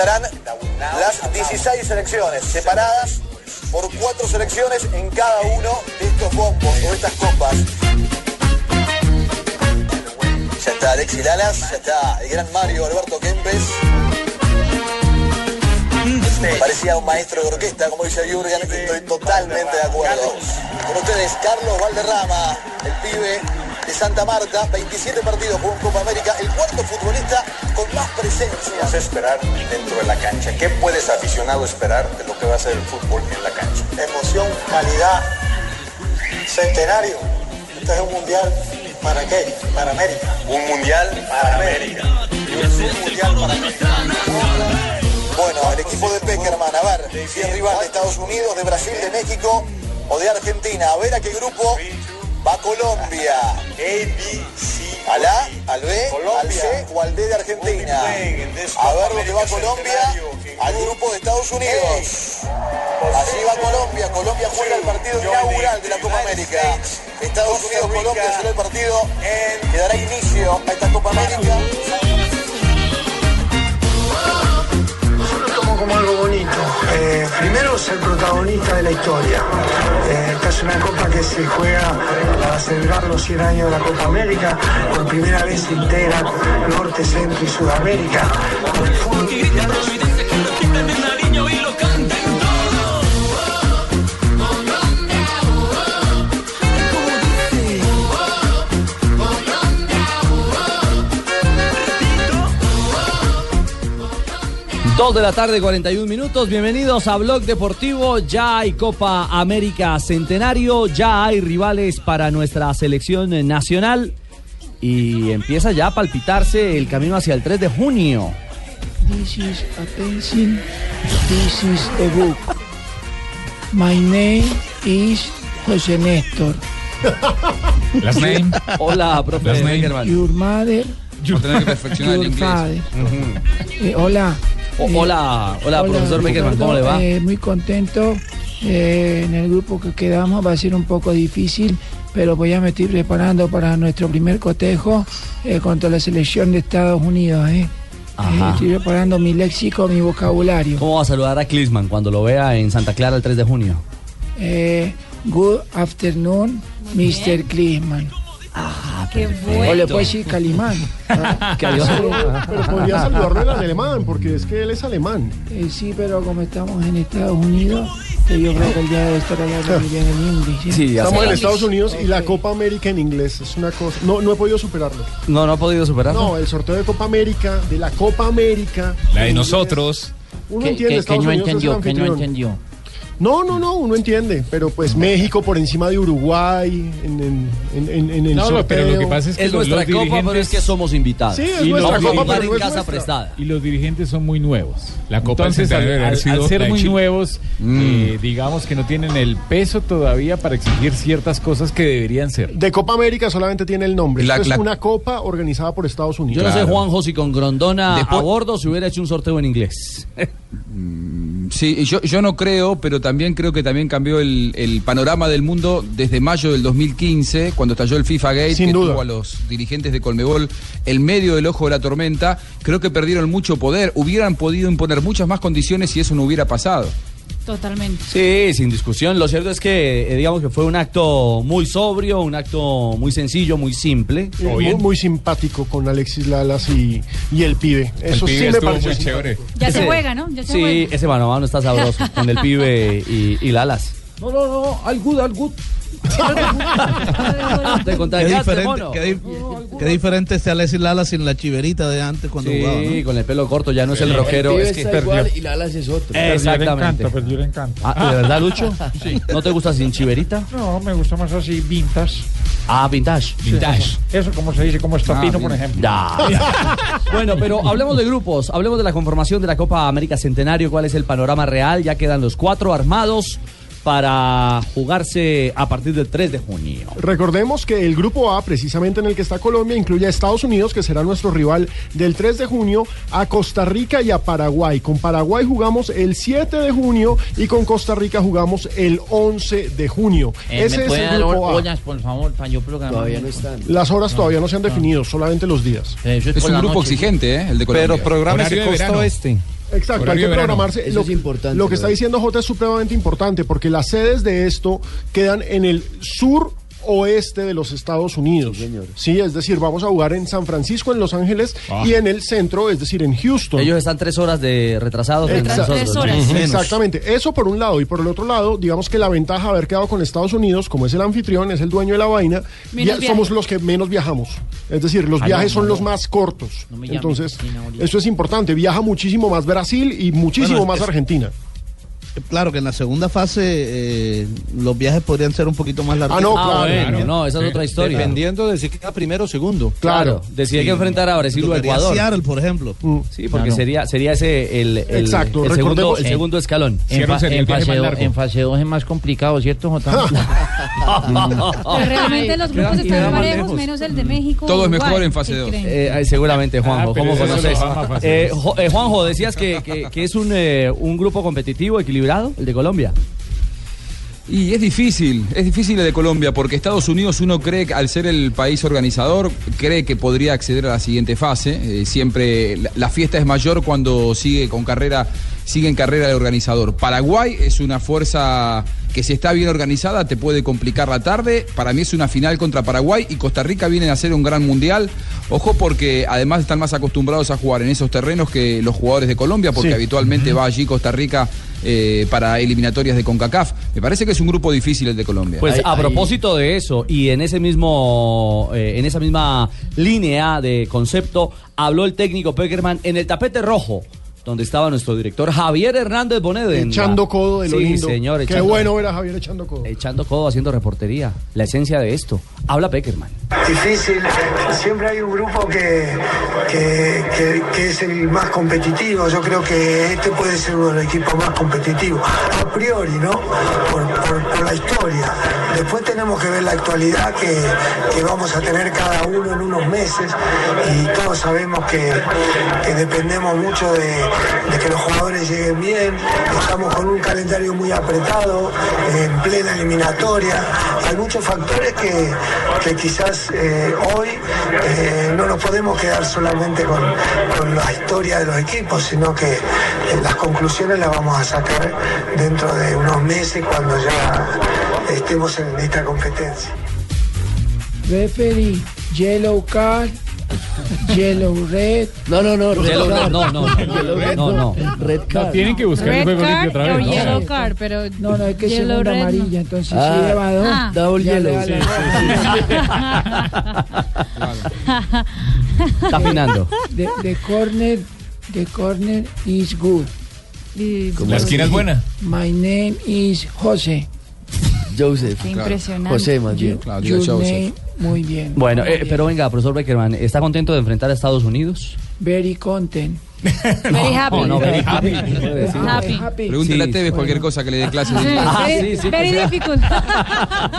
Estarán las 16 selecciones, separadas por cuatro selecciones en cada uno de estos bombos o estas copas. Ya está Alexis Lalas, ya está el gran Mario Alberto Kempes. Parecía un maestro de orquesta, como dice Jürgen, estoy totalmente de acuerdo. Con ustedes, Carlos Valderrama, el pibe de Santa Marta, 27 partidos jugó en Copa América, el cuarto futbolista con más presencia. A esperar dentro de la cancha. ¿Qué puedes aficionado esperar de lo que va a ser el fútbol en la cancha? Emoción, calidad, centenario. Este es un mundial para qué? Para América. Un mundial para América. Es un mundial para América. Bueno, el equipo de Peckerman, a ver, si es rival de Estados Unidos, de Brasil, de México o de Argentina. A ver a qué grupo va Colombia. A, B, C. ¿Al A, al B, al C o al D de Argentina? A ver dónde va Colombia, al grupo de Estados Unidos. Así va Colombia. Colombia juega el partido inaugural de la Copa América. Estados Unidos, Colombia será el partido que dará inicio a esta Copa América. Como algo bonito. Eh, primero, ser protagonista de la historia. Eh, esta es una copa que se juega para celebrar los 100 años de la Copa América. Por primera vez se integra Norte, Centro y Sudamérica. Dos de la tarde, 41 minutos. Bienvenidos a Blog Deportivo. Ya hay Copa América Centenario, ya hay rivales para nuestra selección nacional y empieza ya a palpitarse el camino hacia el 3 de junio. This is a pencil. This is a book. My name is José Néstor. Last name. Hola, profe. Your mother, your father. Eh, hola. O- Eh, hola, hola, profesor Beckerman, ¿cómo le va? Eh, muy contento. Eh, en el grupo que quedamos va a ser un poco difícil, pero voy a me estoy preparando para nuestro primer cotejo eh, contra la selección de Estados Unidos. Eh. Ajá. Eh, estoy preparando mi léxico, mi vocabulario. ¿Cómo va a saludar a Klisman cuando lo vea en Santa Clara el 3 de junio? Eh, good afternoon, Mr. Klinsman. Qué O bueno. le puedo decir Calimán. Que adiós. Pero podría saludarlo en alemán, porque es que él es alemán. Eh, sí, pero como estamos en Estados Unidos, yo creo que él ya debe estar en inglés. ¿sí? Sí, Estamos en Estados Unidos y la Copa América en inglés es una cosa. No, no he podido superarlo. No, no ha podido superarlo. No, el sorteo de Copa América, de la Copa América. La de nosotros. Uno entiende, Estados Unidos es el anfitrión. No, no, no, uno entiende. Pero pues México por encima de Uruguay en, en, en, en- en el No, sorteo. pero lo que pasa es que Es los, nuestra los copa, dirigentes pero es que somos invitados. Sí, es Y nuestra los Vamos a Copa, pero en casa nuestra. prestada. y los dirigentes son muy nuevos. La Copa Entonces, al, ser muy Chile. nuevos, eh, digamos que no tienen el peso todavía para exigir ciertas cosas que deberían ser. De Copa América solamente tiene el nombre. La- Esto es una copa organizada por Estados Yo Unidos. no sé. Juanjo, si con Grondona Después- a bordo se hubiera hecho un sorteo en inglés. Sí, yo, yo no creo, pero también creo que también cambió el, el panorama del mundo desde mayo del 2015, cuando estalló el FIFA Gate, Sin que duda. tuvo a los dirigentes de Colmebol en medio del ojo de la tormenta. Creo que perdieron mucho poder. Hubieran podido imponer muchas más condiciones si eso no hubiera pasado. Totalmente. Sí, sin discusión. Lo cierto es que, eh, digamos que fue un acto muy sobrio, un acto muy sencillo, muy simple. Eh, muy, muy simpático con Alexis Lalas y, y el pibe. Eso pibe sí me estuvo parece muy chévere. Ya se juega, ¿no? Ya se Sí, juega. ese mano a mano está sabroso con el pibe y, y Lalas. No, no, no, al good, al good. Te Qué contagiaste, diferente, mono. qué, di- qué diferente este Alexis Lala sin la chiverita de antes cuando jugaba, Sí, ¿no? con el pelo corto, ya no es el rockero. es que y Lalas es otro. Exactamente. perdió el encanto. Ah, ¿De verdad, Lucho? ¿No te gusta sin chiverita? No, me gusta más así, vintas. Ah, vintage. Vintage. Eso como se dice, como estopino, Ah, por ejemplo. Ya. bueno, pero hablemos de grupos, hablemos de la conformación de la Copa América Centenario, cuál es el panorama real, ya quedan los cuatro armados para jugarse a partir del 3 de junio. Recordemos que el grupo A, precisamente en el que está Colombia, incluye a Estados Unidos, que será nuestro rival del 3 de junio, a Costa Rica y a Paraguay. Con Paraguay jugamos el 7 de junio y con Costa Rica jugamos el 11 de junio. Eh, Ese ¿Me es el dar grupo A. ollas, por favor, para yo programar? Todavía no están. Las horas todavía no se han definido, solamente los días. Eso Es un grupo noche. exigente, ¿eh? El de Colombia. Pero programa de costa verano. oeste. Exacto, hay que programarse. Eso lo, es importante, Lo que está diciendo J es supremamente importante porque las sedes de esto quedan en el sur oeste de los Estados Unidos. Sí, es decir, vamos a jugar en San Francisco, en Los Ángeles Ah. y en el centro, es decir, en Houston. Ellos están tres horas de retrasados. ¿no? Menos. Exactamente, eso por un lado. Y por el otro lado, digamos que la ventaja de haber quedado con Estados Unidos, como es el anfitrión, es el dueño de la vaina, somos los que menos viajamos. Es decir, los Ah, viajes no, son no, los no. más cortos. No Entonces, eso es importante. Viaja muchísimo más Brasil y muchísimo Bueno, es- más Argentina. Claro que en la segunda fase eh, los viajes podrían ser un poquito más largos. Ah, no, Ah, claro. bueno, claro. no, esa es otra historia. Dependiendo de si queda primero o segundo. Claro, de si hay que enfrentar a Brasil o Ecuador. Seattle, por ejemplo. Mm. Sí, porque Claro. sería, sería ese el, el- Exacto, el segundo, recordemos- el segundo escalón. En, fa- fase do- en fase 2 es más complicado, ¿cierto, Jota? Pero realmente los grupos están parejos, menos el de México. Todo es mejor en fase ¿Qué dos. creen? Eh, eh, seguramente, Juanjo. Ah, pero ¿Cómo conoces? Eh, eh, Juanjo, decías que, que- que es un, eh, un grupo competitivo, equilibrado, el de Colombia. Y es difícil, es difícil el de Colombia, porque Estados Unidos uno cree al ser el país organizador, cree que podría acceder a la siguiente fase. Eh, siempre la fiesta es mayor cuando sigue con carrera, sigue en carrera el organizador. Paraguay es una fuerza que si está bien organizada te puede complicar la tarde. Para mí es una final contra Paraguay y Costa Rica viene a hacer un gran mundial. Ojo porque además están más acostumbrados a jugar en esos terrenos que los jugadores de Colombia, porque Sí. habitualmente va allí Costa Rica eh, para eliminatorias de CONCACAF. Me parece que es un grupo difícil el de Colombia. Pues a propósito de eso y en ese mismo, eh, en esa misma línea de concepto, habló el técnico Peckerman en el tapete rojo, donde estaba nuestro director Javier Hernández Bonet. en Echando la- codo de lo sí, lindo. señor. Qué bueno ver a Javier echando codo. Echando codo, haciendo reportería. La esencia de esto. Habla Peckerman. Difícil, siempre hay un grupo que, que, que- que es el más competitivo. Yo creo que este puede ser uno de los equipos más competitivos, a priori, ¿no? Por, por- por la historia. Después tenemos que ver la actualidad que, que vamos a tener cada uno en unos meses y todos sabemos que, que dependemos mucho de, que los jugadores lleguen bien. Estamos con un calendario muy apretado, en plena eliminatoria. Hay muchos factores que, que quizás eh, hoy eh, no nos podemos quedar solamente con, con la historia de los equipos, sino que eh, las conclusiones las vamos a sacar dentro de unos meses cuando ya estemos en esta competencia. Referee, yellow card, yellow red. No, no, no. Yellow red red, card. no, no, no. Yellow red, No, no. Red No, card. tienen que buscar el Red juego limpio card otra vez. ¿no? yellow card, pero No, no, es que yellow segunda red, no. amarilla, entonces Ah. si lleva dos. Ah. Double yellow. da sí, la- Está afinando. The, the corner, the corner is good. La esquina es buena. My name is José. Joseph. Qué impresionante. José, más bien. Joseph. muy bien. Bueno, Muy eh, bien. pero venga, profesor Beckerman, ¿está contento de enfrentar a Estados Unidos? Very content. Very happy. No, no, very happy. Happy. Happy. Pregúntele Sí, a Tevez bueno. cualquier cosa que le dé clases. Sí, Ah, very, sí, sí, very difficult.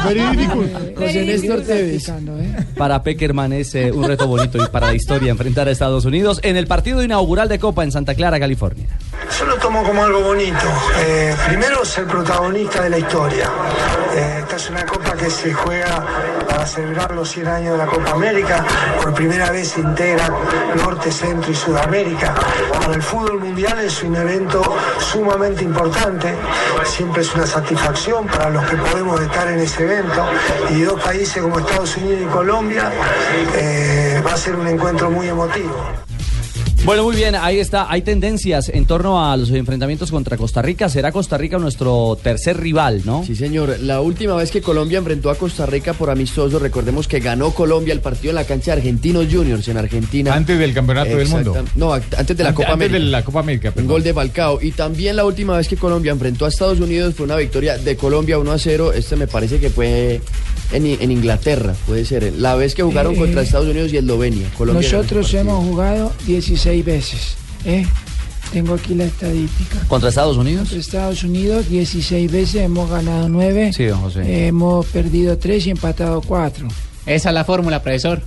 Very difficult. Very José Néstor. Tevez. ¿eh? Para Peckerman es eh, un reto bonito y para la historia enfrentar a Estados Unidos en el partido inaugural de Copa en Santa Clara, California. Yo lo tomo como algo bonito. Eh, primero, ser protagonista de la historia. Eh, esta es una copa que se juega para celebrar los 100 años de la Copa América. Por primera vez se integra Norte, Centro y Sudamérica. Para el fútbol mundial es un evento sumamente importante. Siempre es una satisfacción para los que podemos estar en ese evento. Y dos países como Estados Unidos y Colombia eh, va a ser un encuentro muy emotivo. Bueno, muy bien, ahí está. Hay tendencias en torno a los enfrentamientos contra Costa Rica. Será Costa Rica nuestro tercer rival, ¿no? Sí, señor. La última vez que Colombia enfrentó a Costa Rica por amistoso, recordemos que ganó Colombia el partido en la cancha de Argentinos Juniors en Argentina. Antes del campeonato del mundo. No, antes de la Ante- Copa antes América. de la Copa América. Un perdón. gol de Falcao. Y también la última vez que Colombia enfrentó a Estados Unidos fue una victoria de Colombia 1 a 0. Este me parece que fue en, en Inglaterra, puede ser. La vez que jugaron Eh, contra Estados Unidos y Eslovenia. Colombia Nosotros hemos jugado 16 veces. ¿eh? Tengo aquí la estadística. ¿Contra Estados Unidos? Contra Estados Unidos 16 veces, hemos ganado 9. Sí, don José. Hemos perdido 3 y empatado 4. Esa es la fórmula, profesor.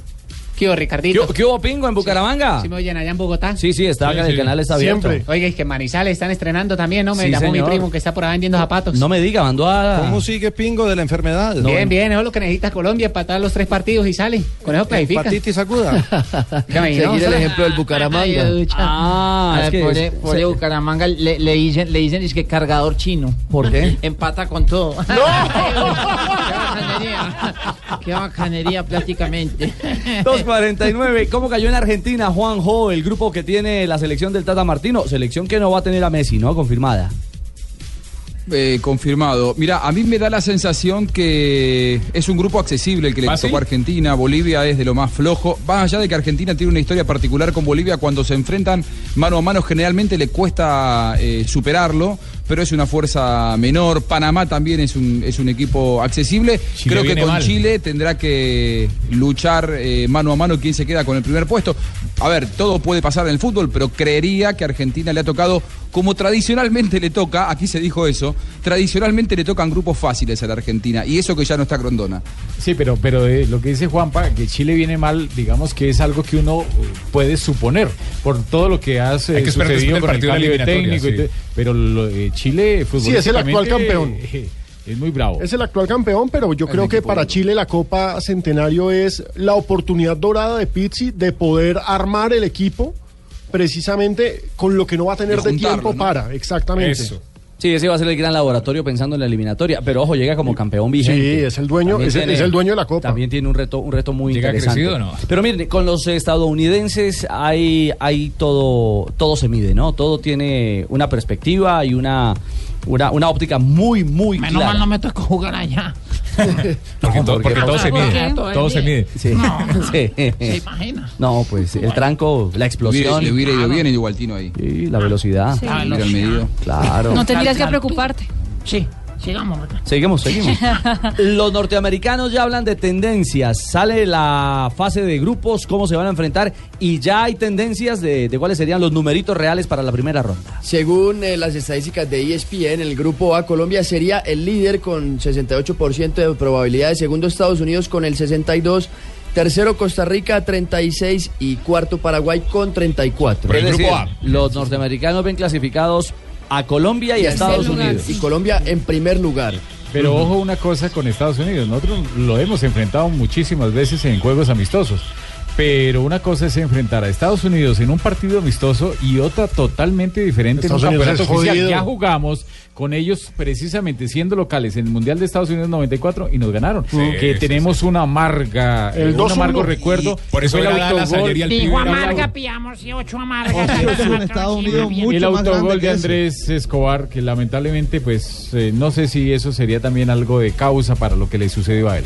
¿Qué hubo, Ricardito? ¿Qué, qué hubo, Pingo, en Bucaramanga? ¿Sí me oyen allá en Bogotá? Sí, sí, está acá, el canal está abierto. Oiga, es que Manizales están estrenando también, ¿no? Me Sí, llamó señor. mi primo que está por ahí vendiendo zapatos. No me diga, mandó a... ¿Cómo sigue Pingo de la enfermedad? Bien, bien, eso es lo que necesita Colombia, empatar los tres partidos y sale. Con eso clasifica. Hepatitis aguda. Seguir ¿no? el ejemplo del Bucaramanga. Ah, es que por, es- por se- Bucaramanga le, le dicen, le dicen es que cargador chino. ¿Por qué? Empata con todo. ¡No! ¡Qué bacanería! ¡Qué bacanería prácticamente! 2.49. ¿Cómo cayó en Argentina, Juanjo, el grupo que tiene la selección del Tata Martino? Selección que no va a tener a Messi, ¿no? Confirmada. Eh, confirmado. Mira, a mí me da la sensación que es un grupo accesible el que le ¿Ah, tocó sí? a Argentina. Bolivia es de lo más flojo. Más allá de que Argentina tiene una historia particular con Bolivia, cuando se enfrentan mano a mano generalmente le cuesta eh, superarlo, pero es una fuerza menor. Panamá también es un, es un equipo accesible. Chile Creo que con mal. Chile tendrá que luchar eh, mano a mano quién se queda con el primer puesto. A ver, todo puede pasar en el fútbol, pero creería que a Argentina le ha tocado, como tradicionalmente le toca, aquí se dijo eso, tradicionalmente le tocan grupos fáciles a la Argentina, y eso que ya no está Grondona. Sí, pero, pero eh, lo que dice Juanpa, que Chile viene mal, digamos que es algo que uno eh, puede suponer por todo lo que ha eh, Hay que sucedido con el partido de cambio de y te- pero lo- eh, Chile Sí, es el actual campeón. eh, Es muy bravo. Es el actual campeón, pero yo creo que para Chile la Copa Centenario es la oportunidad dorada de Pizzi de poder armar el equipo precisamente con lo que no va a tener De tiempo ¿no? para. Exactamente. Eso. Sí, ese va a ser el gran laboratorio pensando en la eliminatoria. Pero ojo, llega como campeón vigente. Sí, es el dueño, es, el- tiene- es el dueño de la Copa. También tiene un reto, un reto muy ¿Llega interesante. crecido no? Pero miren, con los estadounidenses hay, hay todo, todo se mide, ¿no? Todo tiene una perspectiva y una, una, una óptica muy, muy Menos clara. mal no me tocó jugar allá. Porque, to- porque todo se ¿Por mide. qué? Todo Todo se mide. Sí. No, Sí. ¿Se imagina? No, pues el tranco, la explosión. Le hubiera ido bien el Igualtino ahí. Sí, la velocidad. Sí. Mira el medido. Claro. No tendrías que preocuparte. Sí, sigamos. Ricardo. Seguimos, seguimos. Los norteamericanos ya hablan de tendencias. Sale la fase de grupos, cómo se van a enfrentar y ya hay tendencias de, de cuáles serían los numeritos reales para la primera ronda. Según eh, las estadísticas de ESPN, el grupo A, Colombia sería el líder con 68% de probabilidades. Segundo, Estados Unidos con el 62%. Tercero, Costa Rica, 36. Y cuarto, Paraguay con 34. Es decir, los norteamericanos ven clasificados a Colombia y a Estados Unidos. Y Colombia en primer lugar. Pero ojo una cosa con Estados Unidos, nosotros lo hemos enfrentado muchísimas veces en juegos amistosos. Pero una cosa es enfrentar a Estados Unidos en un partido amistoso y otra totalmente diferente Estados en un Unidos campeonato oficial. Ya jugamos con ellos precisamente siendo locales en el Mundial de Estados Unidos 94 y nos ganaron. Sí, que sí, tenemos una amarga, El un 2-1. amargo recuerdo. Por eso el autogol- ayer y al Dijo amarga, pillamos y ocho amargas. El autogol de. Andrés Escobar, que lamentablemente, pues, eh, no sé si eso sería también algo de causa para lo que le sucedió a él.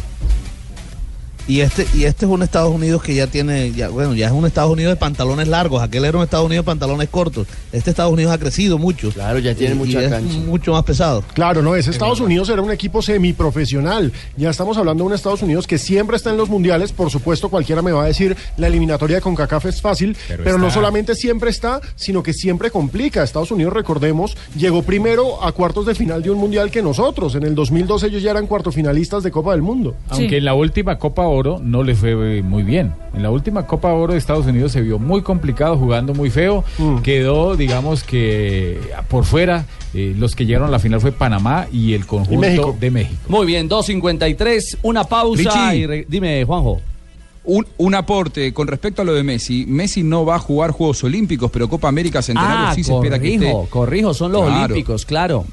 Y este, y este es un Estados Unidos que ya tiene, ya, bueno, ya es un Estados Unidos de pantalones largos. Aquel era un Estados Unidos de pantalones cortos. Este Estados Unidos ha crecido mucho. Claro, ya tiene Y- mucha y es cancha. mucho más pesado. Claro, no, ese Estados Unidos era un equipo semiprofesional. Ya estamos hablando de un Estados Unidos que siempre está en los mundiales. Por supuesto, cualquiera me va a decir la eliminatoria de CONCACAF es fácil, Pero pero, no solamente siempre está, sino que siempre complica. Estados Unidos, recordemos, llegó primero a cuartos de final de un mundial que nosotros. En el 2012 ellos ya eran cuartofinalistas de Copa del Mundo. Aunque en la última Copa Oro no le fue eh, muy bien. En la última Copa Oro de Estados Unidos se vio muy complicado, jugando muy feo. Quedó, digamos que por fuera, eh, los que llegaron a la final fue Panamá y el conjunto México. de México. Muy bien, 2.53, una pausa y re- dime, Juanjo. Un, un aporte con respecto a lo de Messi. Messi no va a jugar Juegos Olímpicos, pero Copa América Centenario Ah, sí se espera que esté. corrijo, son los Claro. olímpicos, claro.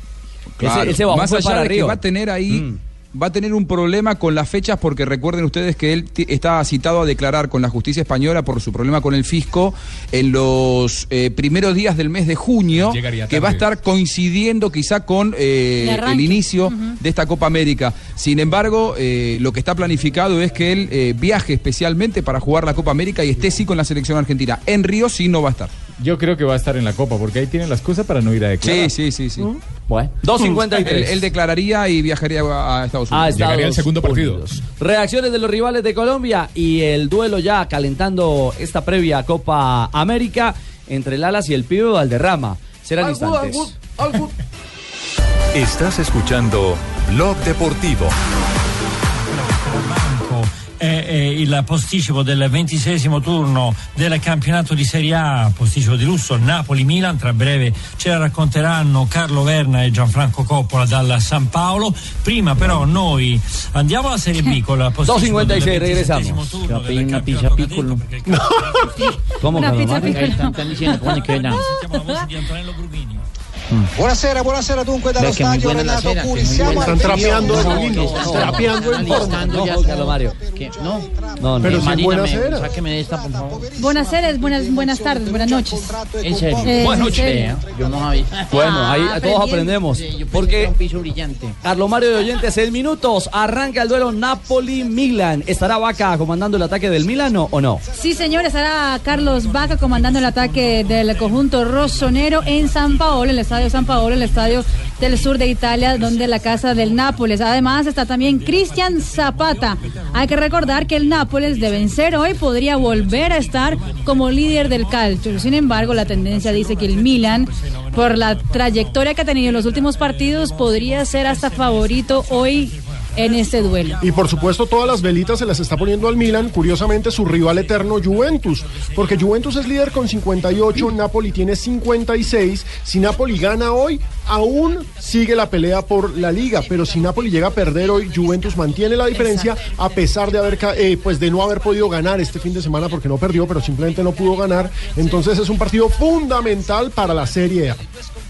Claro. Ese, ese Más allá para de que va a tener ahí, Mm. Va a tener un problema con las fechas porque recuerden ustedes que él está citado a declarar con la justicia española por su problema con el fisco en los eh, primeros días del mes de junio, que va a estar coincidiendo quizá con eh, el inicio de esta Copa América. Sin embargo, eh, lo que está planificado es que él eh, viaje especialmente para jugar la Copa América y esté sí con la selección argentina. En Río sí no va a estar. Yo creo que va a estar en la Copa, porque ahí tienen las cosas para no ir a declarar. Sí, sí, sí, sí. Bueno, Él, 2.53. él declararía y viajaría a Estados Unidos. a Estados Unidos. Reacciones de los rivales de Colombia y el duelo ya calentando esta previa Copa América entre el Alas y el Pibe Valderrama. Serán instantes. Estás escuchando Blog Deportivo. È, è il posticipo del ventisesimo turno del campionato di Serie A, posticipo di lusso Napoli-Milan. Tra breve ce la racconteranno Carlo Verna e Gianfranco Coppola dal San Paolo. Prima però noi andiamo alla Serie B con la posticipo del 2.56, 27esimo regresamos. turno del una pizza campionato piccolo. ¿Cómo, Una Carlos pizza no. Sentiamo la voce di Antonello Brugini. Buonasera, buonasera dunque dallo Beh, che stadio Renato cera, Curi. che Siamo trapeando periodo- el lindo, No, trapeando el forno. Alistando ya No, Carlos Mario. que- no, No, no. Pero Eh, sin Marina, me- sáqueme de esta, por favor. Buenas tardes, buenas, buenas tardes, buenas noches. En serio. Eh, Buenas en noches. Vea, Yo no sabía. Bueno, ahí Ah, todos aprendemos. Sí, yo Porque un piso brillante. Carlos Mario de Oyentes, 6 minutos. Arranca el duelo Napoli-Milan. ¿Estará Vaca comandando el ataque del Milan o no? Sí, señor, estará Carlos Vaca comandando el ataque del conjunto rossonero en San Paolo, el estadio San Paolo, el estadio del sur de Italia, donde la casa del Nápoles. Además está también Cristian Zapata. Hay que recordar que el Nápoles de vencer hoy podría volver a estar como líder del calcio. Sin embargo, la tendencia dice que el Milan, por la trayectoria que ha tenido en los últimos partidos, podría ser hasta favorito hoy en este duelo. Y por supuesto todas las velitas se las está poniendo al Milan, curiosamente su rival eterno Juventus, porque Juventus es líder con 58, Napoli tiene 56, si Napoli gana hoy, aún sigue la pelea por la liga, pero si Napoli llega a perder hoy, Juventus mantiene la diferencia a pesar de haber eh, pues de no haber podido ganar este fin de semana porque no perdió, pero simplemente no pudo ganar, entonces es un partido fundamental para la Serie A.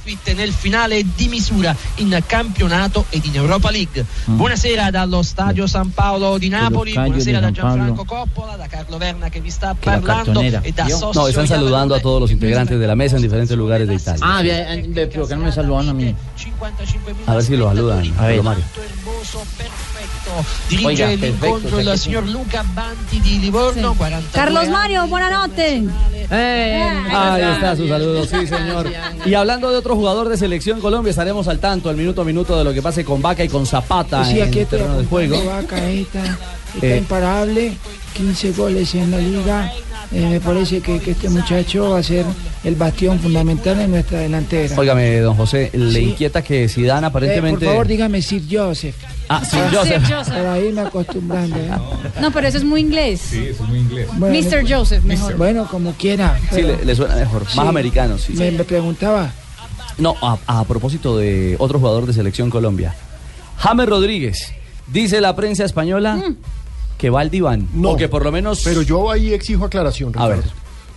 sconfitte nel finale di misura in campionato ed in Europa League. Buonasera dallo Stadio San Paolo di Napoli, buonasera di da. Gianfranco Coppola, da Carlo Verna che vi sta Che la parlando cartonera. e da Io? Sossio No, están saludando a todos los integrantes de la mesa en diferentes lugares de Italia. Ah, pero que no me saludan a mí. A ver si lo saludan, A ver. Mario. Dirige Oiga, perfetto, il perché- signor Luca Banti di Livorno, 42 Carlos. Mario, buenas noches. Ahí está su saludo, sí, señor. Y hablando de otro jugador de selección Colombia, estaremos al tanto, al minuto a minuto, de lo que pase con Vaca y con Zapata Sí, en aquí el terreno de juego. Vaca, esta, está Eh. imparable, 15 goles en la liga. Eh, me parece que, que este muchacho va a ser el bastión fundamental en nuestra delantera. Óigame, don José, le Sí. inquieta que Zidane Eh, aparentemente... por favor, dígame Sir Joseph. Ah, Sir Joseph. Sir Joseph. Para irme acostumbrando. ¿eh? No, pero eso es muy inglés. Sí, eso es muy inglés. Bueno, Mr. Joseph, mejor. Bueno, como quiera. Sí, le, le suena mejor, Sí. más americano, sí. Me, me preguntaba. No, a, a propósito de otro jugador de selección Colombia. James Rodríguez, dice la prensa española que va al diván. No. o que por lo menos... Pero yo ahí exijo aclaración. A ver.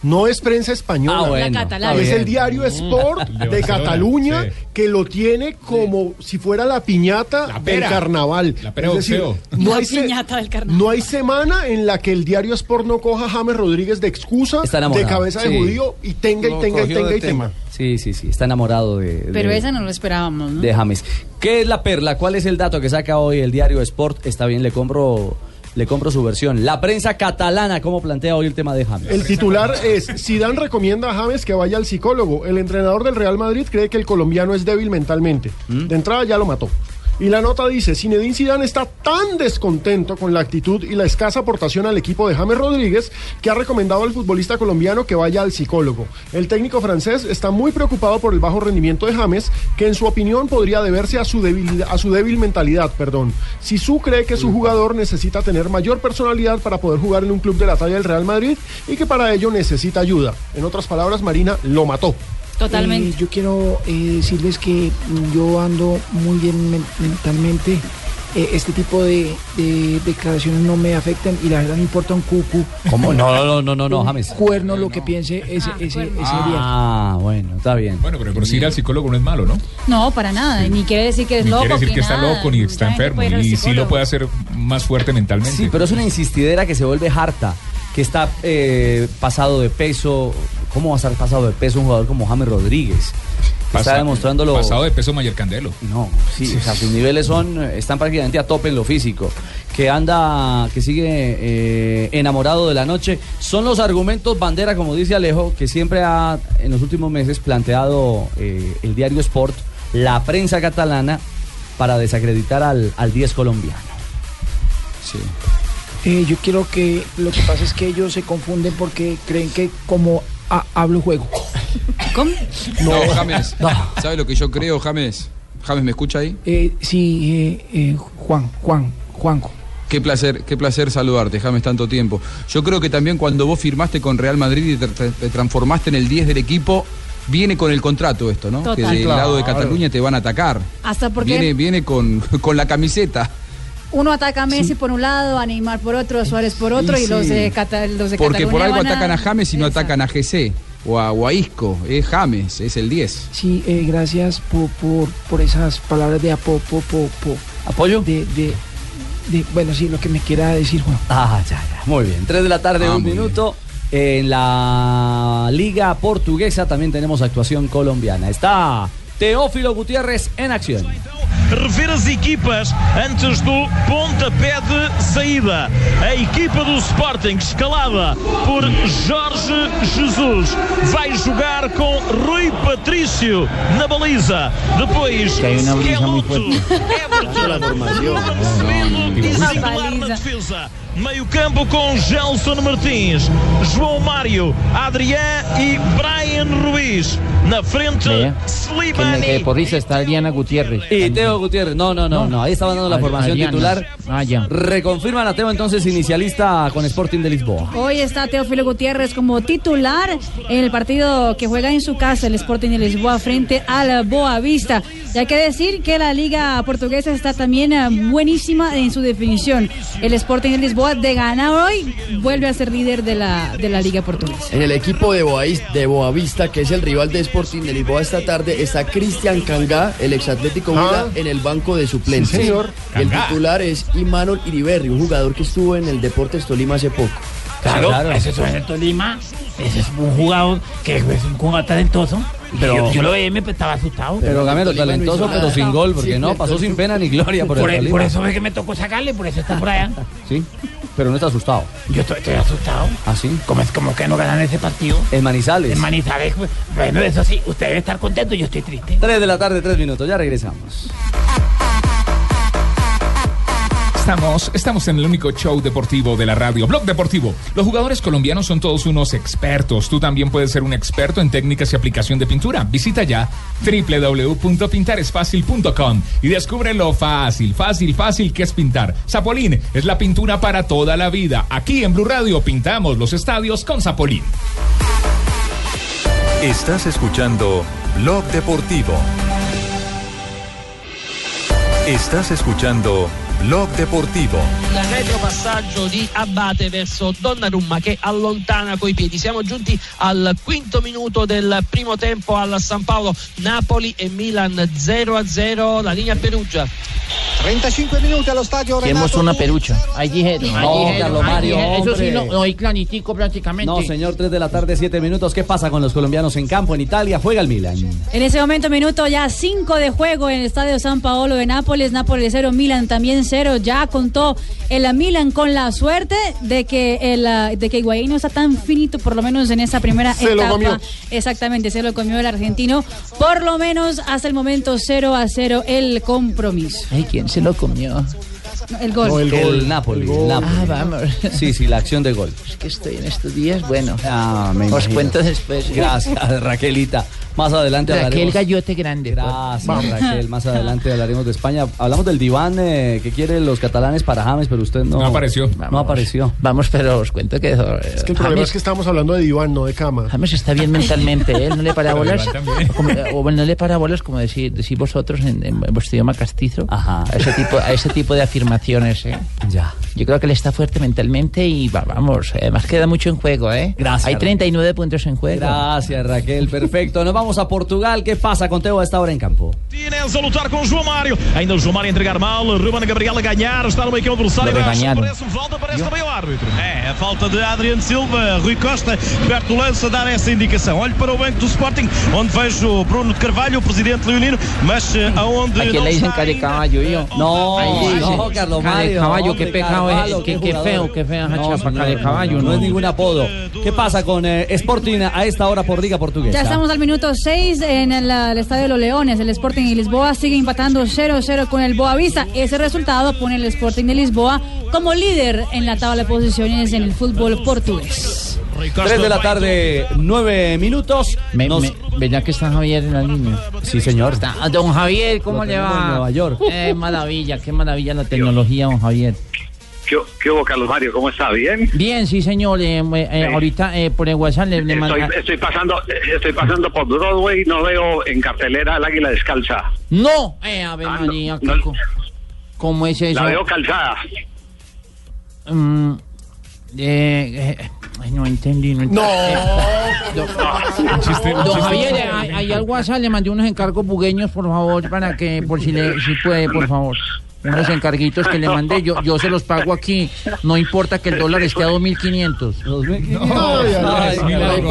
No es prensa española. Ah, bueno, La catalana. Es el diario Sport El de de Cataluña sí. que lo tiene como si fuera la piñata del pera. carnaval. La pera es decir, boxeo. no La hay, se- piñata del carnaval. no hay semana en la que el diario Sport no coja a James Rodríguez de excusa, de cabeza de sí. judío y tenga y tenga y tenga de y tema. Sí, sí, sí, está enamorado de, de- Pero esa no lo esperábamos, ¿no? de James. ¿Qué es la perla? ¿Cuál es el dato que saca hoy el diario Sport? Está bien, le compro, le compro su versión. La prensa catalana, ¿cómo plantea hoy el tema de James? El titular es Zidane recomienda a James que vaya al psicólogo. El entrenador del Real Madrid cree que el colombiano es débil mentalmente. De entrada ya lo mató. Y la nota dice, Zinedine Zidane está tan descontento con la actitud y la escasa aportación al equipo de James Rodríguez que ha recomendado al futbolista colombiano que vaya al psicólogo. El técnico francés está muy preocupado por el bajo rendimiento de James, que en su opinión podría deberse a su a su débil mentalidad, perdón. Sisu cree que su jugador necesita tener mayor personalidad para poder jugar en un club de la talla del Real Madrid y que para ello necesita ayuda. En otras palabras, Marina lo mató. Totalmente. Eh, yo quiero eh, decirles que yo ando muy bien men- mentalmente. Eh, este tipo de, de declaraciones no me afectan y la verdad me importa un cucu. ¿Cómo? No, no, no, no, no, James. Cuerno lo que piense ese, ese, ese día. Ah, bueno, está bien. Bueno, pero por si ir al psicólogo no es malo, ¿no? No, para nada. Ni quiere decir que es Ni loco. quiere decir que está nada. loco ni está enfermo. Y sí lo psicólogo. puede hacer más fuerte mentalmente. Sí, pero es una insistidera que se vuelve harta, que está eh, pasado de peso. ¿Cómo va a estar pasado de peso un jugador como James Rodríguez? Que Pasa- está demostrándolo. Pasado de peso Mayer Candelo. No, sí, o sea, sus niveles son, están prácticamente a tope en lo físico. Que anda, que sigue eh, enamorado de la noche. Son los argumentos bandera, como dice Alejo, que siempre ha en los últimos meses planteado eh, el diario Sport la prensa catalana para desacreditar al, al 10 colombiano. Sí. Eh, yo quiero que lo que pasa es que ellos se confunden porque creen que como ha- hablo juego. ¿Cómo? No, James. ¿Sabe lo que yo creo, James? James, ¿me escucha ahí? Eh, sí, eh, eh, Juan, Juan, Juanco. Qué placer, qué placer saludarte, James, tanto tiempo. Yo creo que también cuando vos firmaste con Real Madrid y te, te- te transformaste en el 10 del equipo, viene con el contrato esto, ¿no? Total. Que del Claro. lado de Cataluña te van a atacar. Hasta porque Viene, viene con, con la camiseta. Uno ataca a Messi por un lado, a Neymar por otro, a Suárez por otro y, Y sí. los de, Cata- los de Porque por algo a- atacan a James y no atacan a GC o a, o a Isco. Es James, es el 10. Sí, eh, gracias por, por, por esas palabras de apo, po, po, po. ¿Apoyo? De, de, de- bueno, sí, lo que me quiera decir, Juan. Ah, ya, ya. Muy bien. 3 de la tarde, Ah, un minuto. En la Liga Portuguesa también tenemos actuación colombiana. Está Teófilo Gutiérrez en acción. Rever as equipas antes do pontapé de saída. A equipa do Sporting, escalada por Jorge Jesus, vai jogar com Rui Patrício na baliza. Depois, brisa muy fuerte. La formación. Singular na defesa. Meio campo com Gelson Martins, João Mário, Adrián e Brian Ruiz. Na frente, que de porrista está Diana Gutiérrez. Y Teo Gutiérrez. No, no, no, no. Ahí estaba dando la formación Adriana. titular. Ah, ya. Reconfirman a Teo entonces inicialista con Sporting de Lisboa. Hoy está Teófilo Gutiérrez como titular en el partido que juega en su casa el Sporting de Lisboa frente al Boavista. Y hay que decir que la liga portuguesa está también eh, buenísima en su definición. El Sporting de Lisboa de ganar hoy vuelve a ser líder de la, de la liga portuguesa. En el equipo de, Boaís- de Boavista, que es el rival de Sporting de Lisboa esta tarde, está Cristian Cangá, el exatlético Huila, en el banco de suplentes. Sí, señor. El titular es Imanol Iriberri, un jugador que estuvo en el Deportes Tolima hace poco. Claro, ese es el Tolima, ese es un jugador que es un jugador talentoso. Pero- yo, yo lo vi y me estaba asustado. Pero Gamero, no talentoso, pero sin gol, porque Sí, no, pasó sin pena ni gloria por, por, el el- Tolima. por eso es que me tocó sacarle, por eso está por allá. Sí, pero no está asustado. Yo estoy, estoy asustado. ¿Ah, sí? Como es como que no ganan ese partido. En Manizales. En Manizales, pues, bueno, eso sí, usted debe estar contento, yo estoy triste. 3 de la tarde, 3 minutos. Ya regresamos. Estamos, estamos en el único show deportivo de la radio, Blog Deportivo. Los jugadores colombianos son todos unos expertos. Tú también puedes ser un experto en técnicas y aplicación de pintura. Visita ya www.pintaresfacil.com y descubre lo fácil, fácil, fácil que es pintar. Zapolín es la pintura para toda la vida. Aquí en Blue Radio pintamos los estadios con Zapolín. Estás escuchando Blog Deportivo. Estás escuchando Blog Deportivo. Il retropassaggio di Abate verso Donnarumma che allontana coi piedi. Siamo giunti al quinto minuto del primo tempo al San Paolo. Napoli e Milan 0 a 0. La linea Perugia. 35 minuti allo stadio Que hemos una perucha. Ahí No, Carlos ahí Mario. Eso sí, no, no hay claritico prácticamente. No, señor, 3 de la tarde, 7 minutos. ¿Qué pasa con los colombianos en campo en Italia? Juega el Milan. En ese momento, minuto ya 5 de juego en el estadio San Paolo de Nápoles. Nápoles 0, Milan también 0. Ya contó el Milan con la suerte de que el de que Higuaín no está tan finito, por lo menos en esa primera Se lo etapa. comió. Exactamente, se lo comió el argentino. Por lo menos hasta el momento 0 a 0 el compromiso. ¿quién se lo comió? El gol. No, el, gol. Napoli. el Napoli. Ah, vamos. Sí, sí, la acción de gol. Es que estoy en estos días, bueno. Ah, me Os imagino. cuento después. Gracias, Raquelita. Más adelante Raquel hablaremos. Gallote Grande. Gracias, Raquel. Más adelante hablaremos de España. Hablamos del diván eh, que quieren los catalanes para James, pero usted no, No apareció. No apareció. Vamos, pero os cuento que. Es que el problema es que estamos hablando de diván, no de cama. James está bien mentalmente, ¿eh? no le para bolas. Como- o no le para bolas, como decir, decís vosotros en, en vuestro idioma castizo, a ese tipo, a ese tipo de afirmaciones. ¿Eh? Ya. Yo creo que él está fuerte mentalmente y va- vamos, además queda mucho en juego. ¿eh? Gracias, Hay 39 puntos en juego. Gracias, Raquel. Perfecto. Nos vamos a Portugal. ¿Qué pasa con Teo a esta hora en campo? Martínez a lutar com o João Mário. Ainda o João Mário a entregar mal. Ruben Gabriel a ganhar. Está no meio campo adversário. Parece um falta, parece também o árbitro. É, a falta de Adriano Silva. Rui Costa, perto do lance, a dar essa indicação. Olhe para o banco do Sporting, onde vejo Bruno de Carvalho, o presidente leonino, mas eh, aonde ¿A quién não le dicen está dice. no, Carlos de caballo, hombre, qué pecado, Carvalho, eh, qué- qué feo, qué fea No, chapa, señor, cara de caballo, No, no. es ningún apodo. ¿Qué pasa con eh, Sporting a esta hora por Liga Portuguesa? Ya estamos al minuto 6 en el, el Estadio de los Leones. El Sporting de Lisboa sigue empatando 0-0 con el Boavista. Ese resultado pone el Sporting de Lisboa como líder en la tabla de posiciones en el fútbol portugués. 3 de la tarde, 9 minutos. Me, Nos- me- ¿Verdad que está Javier en la línea? Sí, señor. Está, ah, don Javier, ¿cómo Lo le va? en Nueva York. Eh, maravilla, qué maravilla la tecnología, don Javier. ¿Qué, qué hubo, Carlos Mario? ¿Cómo está? ¿Bien? Bien, sí, señor. eh, eh, eh, ahorita eh, por el WhatsApp le, le Estoy, manda- estoy pasando estoy pasando por Broadway, no veo en cartelera el águila descalza. No, eh, a ver, Ah, María, no. ¿qué co- ¿cómo es eso? La veo calzada. Mm, eh, eh, ay, no entendí. No, entendí. Eh, don, don Javier, eh, ahí ahí al WhatsApp le mandé unos encargos bugueños, por favor, para que, por si, le, si puede, por favor. Unos encarguitos que le mandé, yo, yo se los pago aquí. No importa que el dólar esté a 2.500. Ay, ay, ay,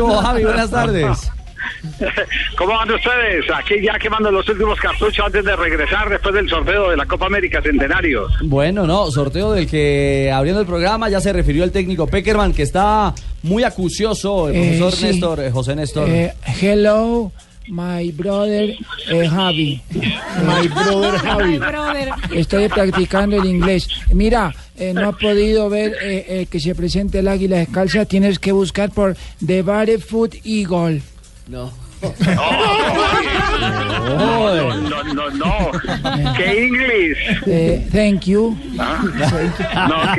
hubo, Javi? Buenas tardes. ¿Cómo van ustedes? Aquí ya quemando los últimos cartuchos antes de regresar después del sorteo de la Copa América Centenario. Bueno, no, sorteo del que abriendo el programa ya se refirió el técnico Peckerman, que está muy acucioso, el Eh, profesor sí. Néstor, eh, José Néstor. Eh, hello, my brother eh, Javi. My brother Javi. Estoy practicando el inglés. Mira, eh, no ha podido ver eh, eh, que se presente el águila descalza. Tienes que buscar por The Barefoot Eagle. No. No, no, no, no. ¿Qué inglés? Eh, thank you. No,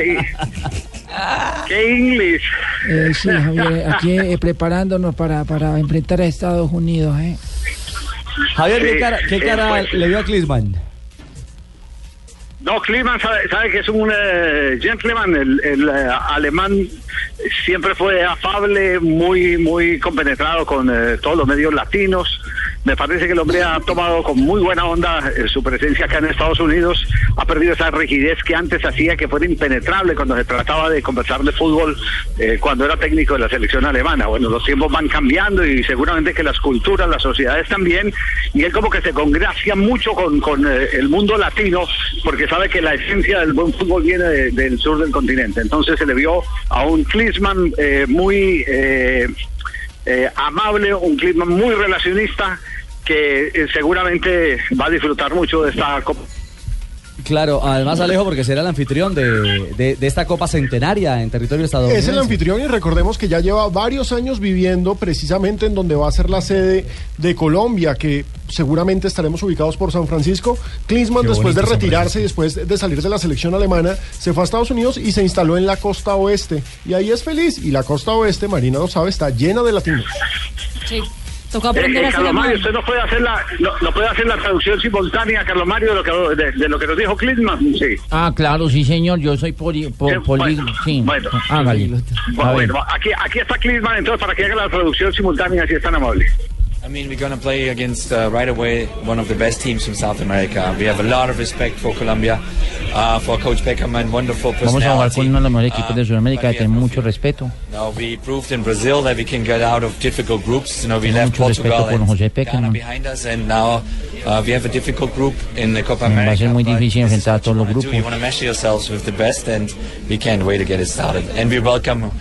¿qué, inglés? Eh, sí, Javier, aquí eh, preparándonos para, para enfrentar a Estados Unidos. ¿eh? Javier, ¿qué cara, qué eh, cara pues- le dio a Klinsmann? No, Kliman sabe, sabe que es un eh, gentleman, el, eh, alemán siempre fue afable, muy muy compenetrado con eh, todos los medios latinos. Me parece que el hombre ha tomado con muy buena onda eh, su presencia acá en Estados Unidos, ha perdido esa rigidez que antes hacía que fuera impenetrable cuando se trataba de conversar de fútbol eh, cuando era técnico de la selección alemana. Bueno, los tiempos van cambiando y seguramente que las culturas, las sociedades también, y él como que se congracia mucho con, con eh, el mundo latino porque sabe que la esencia del buen fútbol viene de- del sur del continente. Entonces se le vio a un Klinsmann eh, muy eh, amable, un Klinsmann muy relacionista que eh, seguramente va a disfrutar mucho de esta Copa. Claro, además Alejo, porque será el anfitrión de, de- de esta Copa Centenaria en territorio estadounidense. Es el anfitrión y recordemos que ya lleva varios años viviendo precisamente en donde va a ser la sede de Colombia, que seguramente estaremos ubicados por San Francisco. Klinsmann, después de retirarse y después de salir de la selección alemana, se fue a Estados Unidos y se instaló en la costa oeste. Y ahí es feliz. Y la costa oeste, Marina lo sabe, está llena de latinos. Sí. Tocó Eh, aprender eh, Carlos Mario, usted no puede hacer la no, no puede hacer la traducción simultánea, Carlos Mario, de lo que de, de lo que nos dijo Klinsmann. Sí. Ah, claro, sí, señor. Yo soy poli, po- Eh, poli- bueno, sí. bueno. Hágale. Ver. Bueno, aquí, aquí está Klinsmann, entonces para que haga la traducción simultánea, si es tan amable. I mean, we're going to play against uh, right away one of the best teams from South America. We have a lot of respect for Colombia, uh, for Coach Beckerman, wonderful Vamos a jugar con uno de los mejores equipos de Uh, Sudamérica, we tenemos mucho respeto. Now we proved in Brazil that we can get out of difficult groups. You know, we left mucho respeto Portugal por José and Ghana behind us, and now uh, we have a difficult group in the Copa Va a America. ser muy difícil enfrentar a todos los do. You want to measure yourselves with the best, and we can't wait to get it started. And we welcome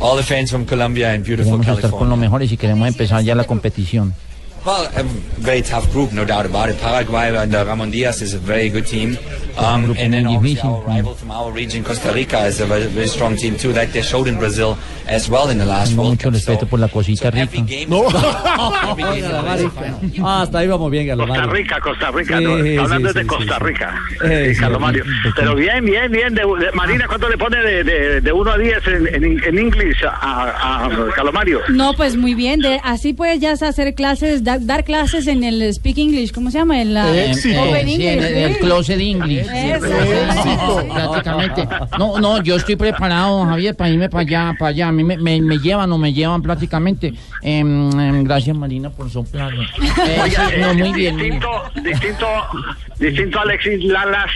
all the fans from Colombia and beautiful Queremos estar con California. los mejores y queremos empezar ya la competición. Well, a very tough group, no doubt about it. Paraguay under Ramon Diaz is a very good team. Um, and then obviously our rival from our region, Costa Rica, is a very, very strong team too, like they showed in Brazil as well in the last World mucho Cup. respeto por la cosita rica. No. Ah, hasta ahí vamos bien, Costa. Rica, Costa Rica, Sí, ¿no? sí, hablando sí, de Costa sí. Rica, Eh, Mario. Pero bien, bien, bien. De, de- Marina, ¿cuánto le pone de, de, de 1 a 10 en, en, en inglés a, a Carlos Mario? No, pues muy bien. De, así puedes ya hacer clases, da- dar clases en el Speak English. ¿Cómo se llama? En la Eh, Open sí, en English. el, closet English. Eso, prácticamente. No, no, yo estoy preparado, Javier, para irme para allá, para allá. A mí me, me, me llevan o me llevan prácticamente. Em, em, gracias, Marina, por soplar. Eh, eh, no, muy bien. muy bien. distinto, distinto, distinto a Alexis Lalas,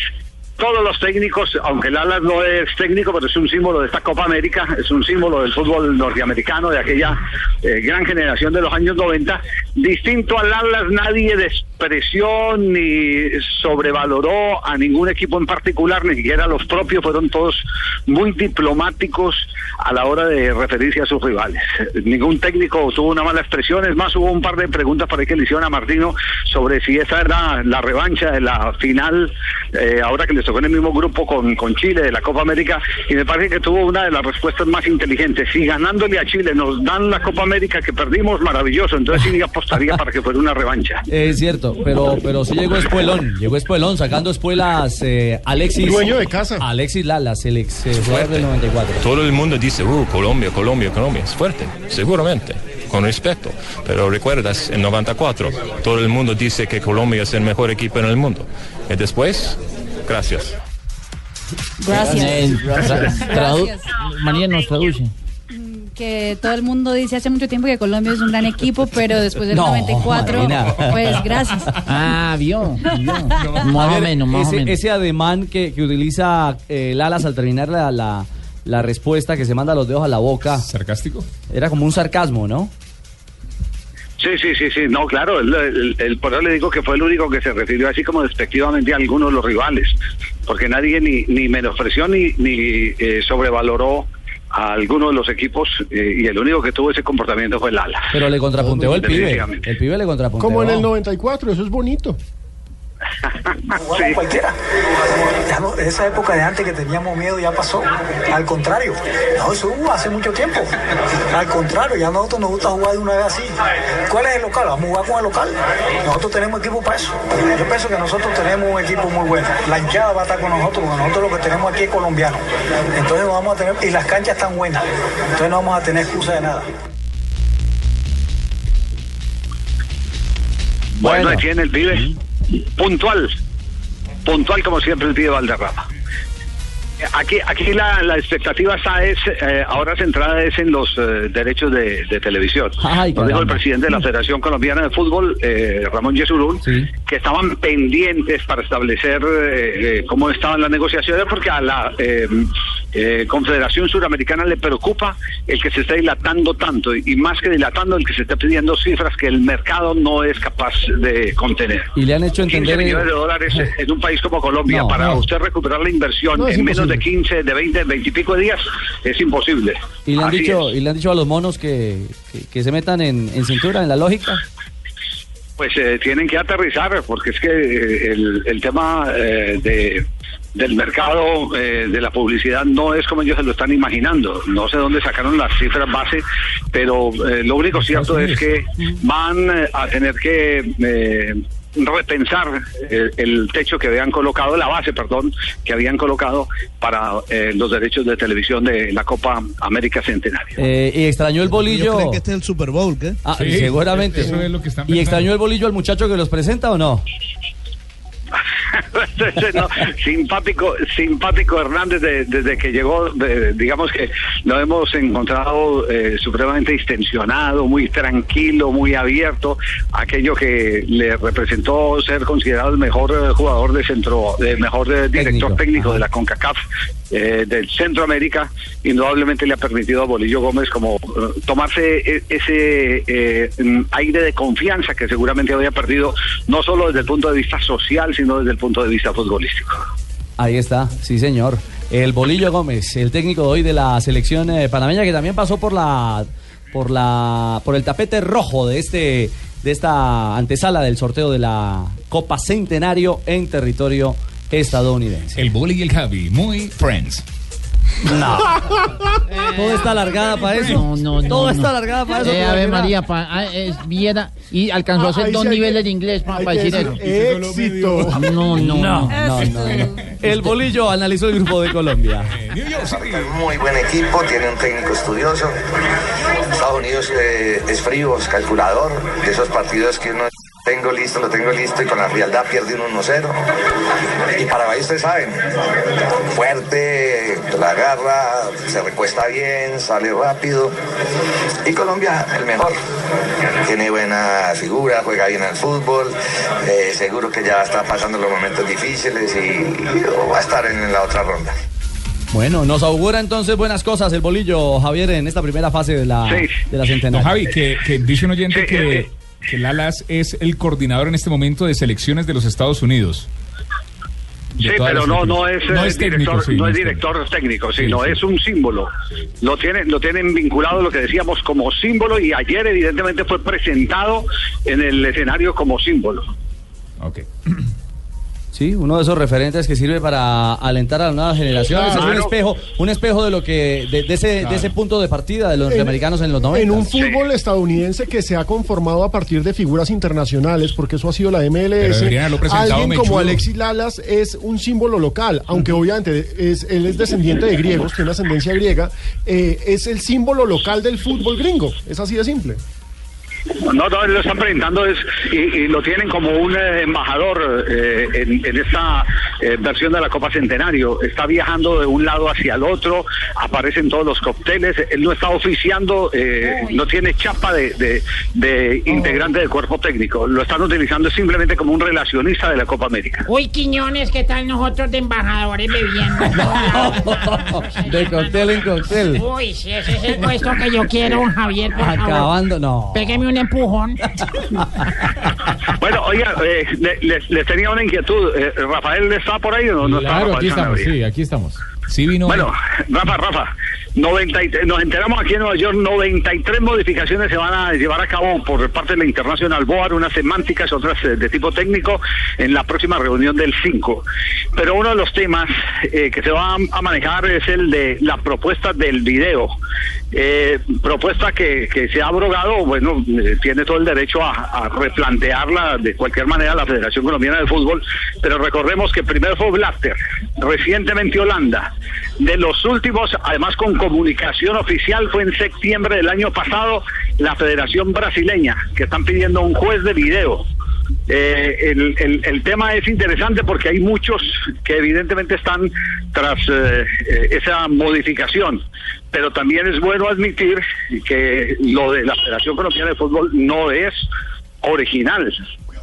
todos los técnicos, aunque Lalas no es técnico, pero es un símbolo de esta Copa América, es un símbolo del fútbol norteamericano, de aquella eh, gran generación de los años 90. Distinto a Lalas, nadie despreció ni sobrevaloró a ningún equipo en particular, ni siquiera los propios, fueron todos muy diplomáticos a la hora de referirse a sus rivales. Ningún técnico tuvo una mala expresión, es más, hubo un par de preguntas para que le hicieron a Martino sobre si esa era la revancha de la final, eh, ahora que les tocó en el mismo grupo con, con Chile de la Copa América, y me parece que tuvo una de las respuestas más inteligentes. Si ganándole a Chile nos dan la Copa América que perdimos, maravilloso, entonces sí apostaría para que fuera una revancha. Es cierto, pero, pero sí llegó Espuelón, llegó Espuelón sacando espuelas eh, Alexis. Dueño de casa. Alexis Lalas, el ex eh, jugador del 94. Todo el mundo dice, uh, Colombia, Colombia, Colombia. Es fuerte, seguramente, con respeto. Pero recuerdas, en 94, todo el mundo dice que Colombia es el mejor equipo en el mundo. Y después, gracias. Gracias. Gracias. María nos traduce. Que todo el mundo dice hace mucho tiempo que Colombia es un gran equipo, pero después del No, 94, Marina. pues gracias. Ah, vio. vio. A Más o menos, más o ese, menos. ese ademán que, que utiliza eh, Lalas al terminar la, la, la respuesta, que se manda los dedos a la boca. ¿Sarcástico? Era como un sarcasmo, ¿no? Sí, sí, sí, sí, no, claro, el, el- el- por eso le digo que fue el único que se refirió así como despectivamente a algunos de los rivales, porque nadie ni, ni menospreció ni, ni eh, sobrevaloró a alguno de los equipos eh, y el único que tuvo ese comportamiento fue Lala. Pero le contrapunteó el pibe. El pibe le contrapunteó. Como en el 94, eso es bonito. Jugamos cualquiera. Ya no- esa época de antes que teníamos miedo ya pasó. Al contrario, no, eso hubo hace mucho tiempo. Al contrario, ya a nosotros nos gusta jugar de una vez así. ¿Cuál es el local? Vamos a jugar con el local. Nosotros tenemos equipo para eso. Yo pienso que nosotros tenemos un equipo muy bueno. La hinchada va a estar con nosotros, porque nosotros lo que tenemos aquí es colombiano. Entonces no vamos a tener, y las canchas están buenas. Entonces no vamos a tener excusa de nada. Bueno, ahí tiene el pibe. Puntual. Puntual como siempre el pibe Valderrama. Aquí, aquí la, la expectativa está es, eh, ahora centrada es en los eh, derechos de, de televisión. Ay, Nos dijo el presidente de la Federación Colombiana de Fútbol, eh, Ramón Yesurún, que estaban pendientes para establecer eh, eh, cómo estaban las negociaciones, porque a la eh, Confederación Suramericana le preocupa el que se esté dilatando tanto, y, más que dilatando, el que se esté pidiendo cifras que el mercado no es capaz de contener. Y le han hecho 15 entender. millones de dólares en un país como Colombia No, para no. usted recuperar la inversión No, en menos de imposible. 15, de 20, 20 y pico de días es imposible. Y le han Así dicho, es. y le han dicho a los monos que, que, que se metan en, en cintura, en la lógica. Pues eh, tienen que aterrizar porque es que eh, el, el tema eh, de del mercado eh, de la publicidad no es como ellos se lo están imaginando. No sé dónde sacaron las cifras base, pero eh, lo único cierto es que van eh, a tener que eh, repensar eh, el techo que habían colocado, la base, perdón, que habían colocado para eh, los derechos de televisión de la Copa América Centenario. Eh, y extrañó el bolillo. Creen que este es el Super Bowl, ¿qué? Ah, Sí, seguramente. eso es lo que están ¿Y extrañó el bolillo al muchacho que los presenta o no? No, simpático, simpático Hernández de- desde que llegó, de- digamos que lo hemos encontrado eh, supremamente distensionado, muy tranquilo, muy abierto, aquello que le representó ser considerado el mejor eh, jugador de centro, el mejor eh, director técnico, de la CONCACAF eh, del Centroamérica, indudablemente le ha permitido a Bolillo Gómez como tomarse e- ese eh, mm, aire de confianza que seguramente había perdido, no solo desde el punto de vista social, sino desde el punto de vista futbolístico. Ahí está, sí señor. El Bolillo Gómez, el técnico de hoy de la selección eh, panameña que también pasó por la por la por el tapete rojo de este de esta antesala del sorteo de la Copa Centenario en territorio estadounidense. El Boli y el Javi, muy friends. No. Todo está alargada para eso. No, no, no. Todo no. está alargada para eso. Eh, a ver, Tibaquirá. María, pa- ah, es, viera, y alcanzó a Ah, hacer ahí dos sí hay niveles que- de inglés hay para que decir eso. decir éxito. No, no, no. No, no, no. El Bolillo analizó el grupo de Colombia. Muy buen equipo, tiene un técnico estudioso. Estados Unidos eh, es frío, es calculador, de esos partidos que uno tengo listo, lo tengo listo y con la frialdad pierde un 1-0. Y Paraguay, ustedes saben, fuerte, la agarra, se recuesta bien, sale rápido. Y Colombia, el mejor. Tiene buena figura, juega bien al fútbol, eh, seguro que ya está pasando los momentos difíciles y, y va a estar en la otra ronda. Bueno, nos augura entonces buenas cosas el bolillo, Javier, en esta primera fase de la, de la Don centenaria. Javi, que, que dice un oyente que, que Lalas es el coordinador en este momento de selecciones de los Estados Unidos. Sí, pero no, no es, No eh, es técnico, director, sí, no es director técnico, Sí, sino sí. es un símbolo. Lo tienen, lo tienen vinculado lo que decíamos como símbolo y ayer evidentemente fue presentado en el escenario como símbolo. Sí, uno de esos referentes que sirve para alentar a las nuevas generaciones. Es un espejo, un espejo de lo que, de, de ese, de ese punto de partida de los norteamericanos en los 90. En un fútbol estadounidense que se ha conformado a partir de figuras internacionales, porque eso ha sido la MLS, alguien como. Alexis Lalas es un símbolo local, aunque obviamente es, él es descendiente de griegos, tiene ascendencia griega, eh, es el símbolo local del fútbol gringo, es así de simple. No, no, lo están presentando es, y, y lo tienen como un eh, embajador eh, en, en esta eh, versión de la Copa Centenario. Está viajando de un lado hacia el otro, aparecen todos los cócteles. Él no está oficiando, eh, no tiene chapa de, de- de integrante del cuerpo técnico. Lo están utilizando simplemente como un relacionista de la Copa América. Uy, Quiñones, ¿qué tal nosotros de embajadores bebiendo? De cóctel en cóctel. Uy, si ese es el puesto que yo quiero, Javier, por favor. Acabando, no. Pégame un empujón. Bueno, oiga, eh, le- les, les tenía una inquietud. Eh, ¿Rafael está por ahí o no? no está Claro, Rafael aquí estamos, Sanabria? sí, aquí estamos. Sí vino. Bueno, Rafa, Rafa, 93 nos enteramos aquí en Nueva York, 93 modificaciones se van a llevar a cabo por parte de la International Board, unas semánticas, otras eh, de tipo técnico, en la próxima reunión del 5. Pero uno de los temas eh, que se va a, a manejar es el de la propuesta del video. Eh, propuesta que, que se ha abrogado, bueno, eh, tiene todo el derecho a, a replantearla de cualquier manera la Federación Colombiana de Fútbol, pero recordemos que primero fue Blatter, recientemente Holanda. De los últimos, además con comunicación oficial, fue en septiembre del año pasado la Federación Brasileña, que están pidiendo un juez de video. Eh, el, el- el tema es interesante porque hay muchos que evidentemente están tras eh, eh, esa modificación, pero también es bueno admitir que lo de la Federación Colombiana de Fútbol no es original,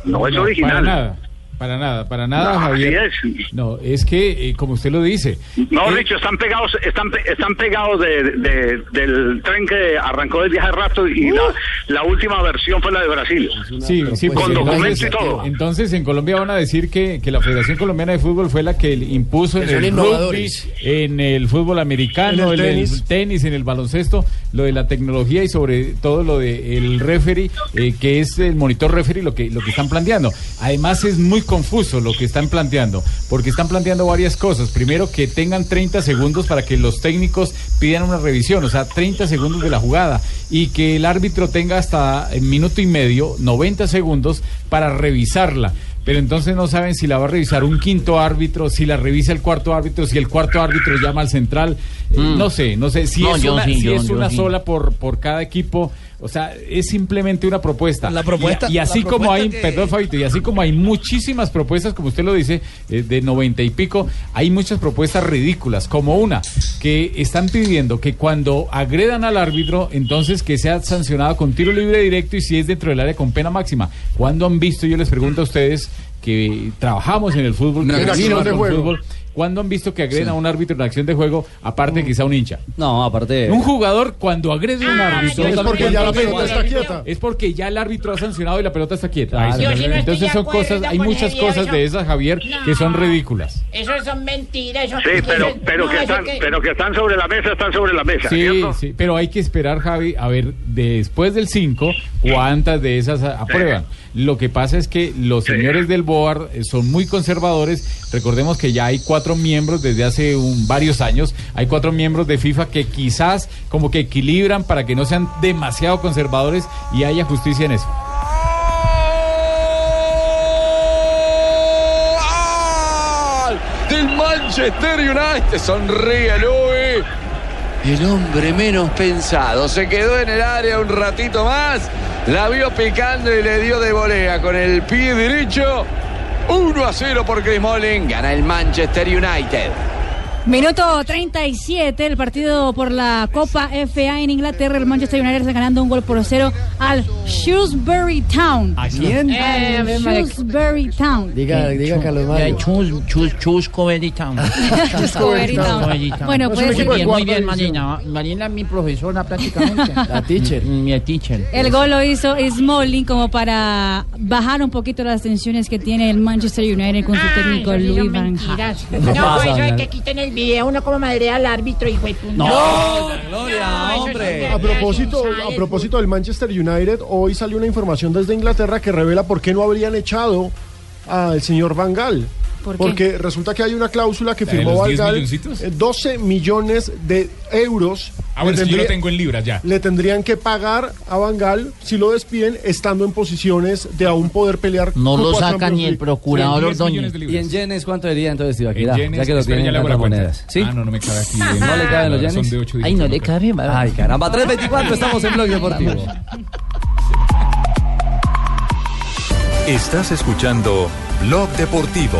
no, es No, original. Para nada, para nada, No, Javier. así No, es que, eh, como usted lo dice, No, eh, dicho, están pegados, están, están pegados de, de- del tren que arrancó desde hace rato y la, la última versión fue la de Brasil. Sí, sí, con porque documento entonces, y todo. entonces en Colombia van a decir que, que la Federación Colombiana de Fútbol fue la que impuso en el rugby, en el fútbol americano, En en el el tenis. tenis. en el baloncesto, lo de la tecnología y sobre todo lo de el referee, eh, que es el monitor referee, lo que, lo que están planteando. Además es muy confuso lo que están planteando, porque están planteando varias cosas. Primero, que tengan 30 segundos para que los técnicos pidan una revisión, o sea, 30 segundos de la jugada, y que el árbitro tenga hasta un minuto y medio, 90 segundos, para revisarla. Pero entonces no saben si la va a revisar un quinto árbitro, si la revisa el cuarto árbitro, si el cuarto árbitro llama al central. Eh, Mm. No sé, no sé. Si No, es una, sí, si yo- es yo una sola por, por cada equipo. O sea, es simplemente una propuesta. La propuesta- Y, y así como hay, que- perdón, Fabito, y así como hay muchísimas propuestas, como usted lo dice, eh, de noventa y pico, hay muchas propuestas ridículas, como una, que están pidiendo que cuando agredan al árbitro, entonces que sea sancionado con tiro libre directo y si es dentro del área con pena máxima. ¿Cuándo han visto, yo les pregunto a ustedes, que trabajamos en el fútbol, En que con juego. fútbol, ¿cuándo han visto que agreden a un árbitro en acción de juego, aparte de quizá un hincha? No, aparte. Un jugador cuando agrede a un árbitro Es porque ya la pelota está quieta. es porque ya el árbitro ha sancionado y la pelota está quieta. Claro. Yo sí no estoy Entonces de son cosas, hay muchas cosas de esas, Javier, que son ridículas. Eso son mentiras. Eso, Sí, pero, eso- pero, no, que están, que- pero que están sobre la mesa, están sobre la mesa, Sí, ¿cierto? sí, pero hay que esperar, Javi, a ver después del 5 cuántas de esas aprueban. Lo que pasa es que los señores del BOAR eh, son muy conservadores. Recordemos que ya hay cuatro miembros desde hace un- varios años. Hay cuatro miembros de FIFA que quizás como que equilibran para que no sean demasiado conservadores y haya justicia en eso. del Manchester United. Sonríe Luis. El hombre menos pensado se quedó en el área un ratito más La vio picando y le dio de volea con el pie derecho. 1 a 0 por Chris Smalling. Gana el Manchester United. Minuto 37, el partido por la Copa FA en Inglaterra. El Manchester United está ganando un gol por cero al Shrewsbury Town. ¿A quién? Eh, Shrewsbury Town. Diga, diga Carlos Mario. Chus, chus, chusco Town. Chuscoberry Town. Bueno, pues muy bien, muy bien, Marina. Marina es mi profesora prácticamente. La teacher. Mi teacher. El gol lo hizo Smalling como para bajar un poquito las tensiones que tiene el Manchester United con su técnico son Van. Gaal. No, pasa, eso es Daniel? que quiten el video, uno como madrea al árbitro, hijo de puta. No, Gloria, hombre. A propósito, a propósito del Manchester United, hoy salió una información desde Inglaterra que revela por qué no habrían echado al señor Van Gaal. ¿Por? Porque resulta que hay una cláusula que ¿La de firmó los Van 10 Gaal, milloncitos? eh, 12 millones de euros. Ah, bueno, es que yo lo tendría- tengo en libras ya. le tendrían que pagar a Van Gaal si lo despiden estando en posiciones de aún poder pelear. No lo saca Champions ni el procurador 10 Ordóñez. ¿Y en yenes cuánto diría entonces, Tibaquira? En Ya que lo tienen en le hago otras la cuenta. monedas. ¿Sí? Ah, no, no me cabe aquí. ¿No le caben los yenes? Son de 8 Ay, no le cabe, Ay, caramba, 3.24, estamos en Blog Deportivo. Estás escuchando Blog Deportivo.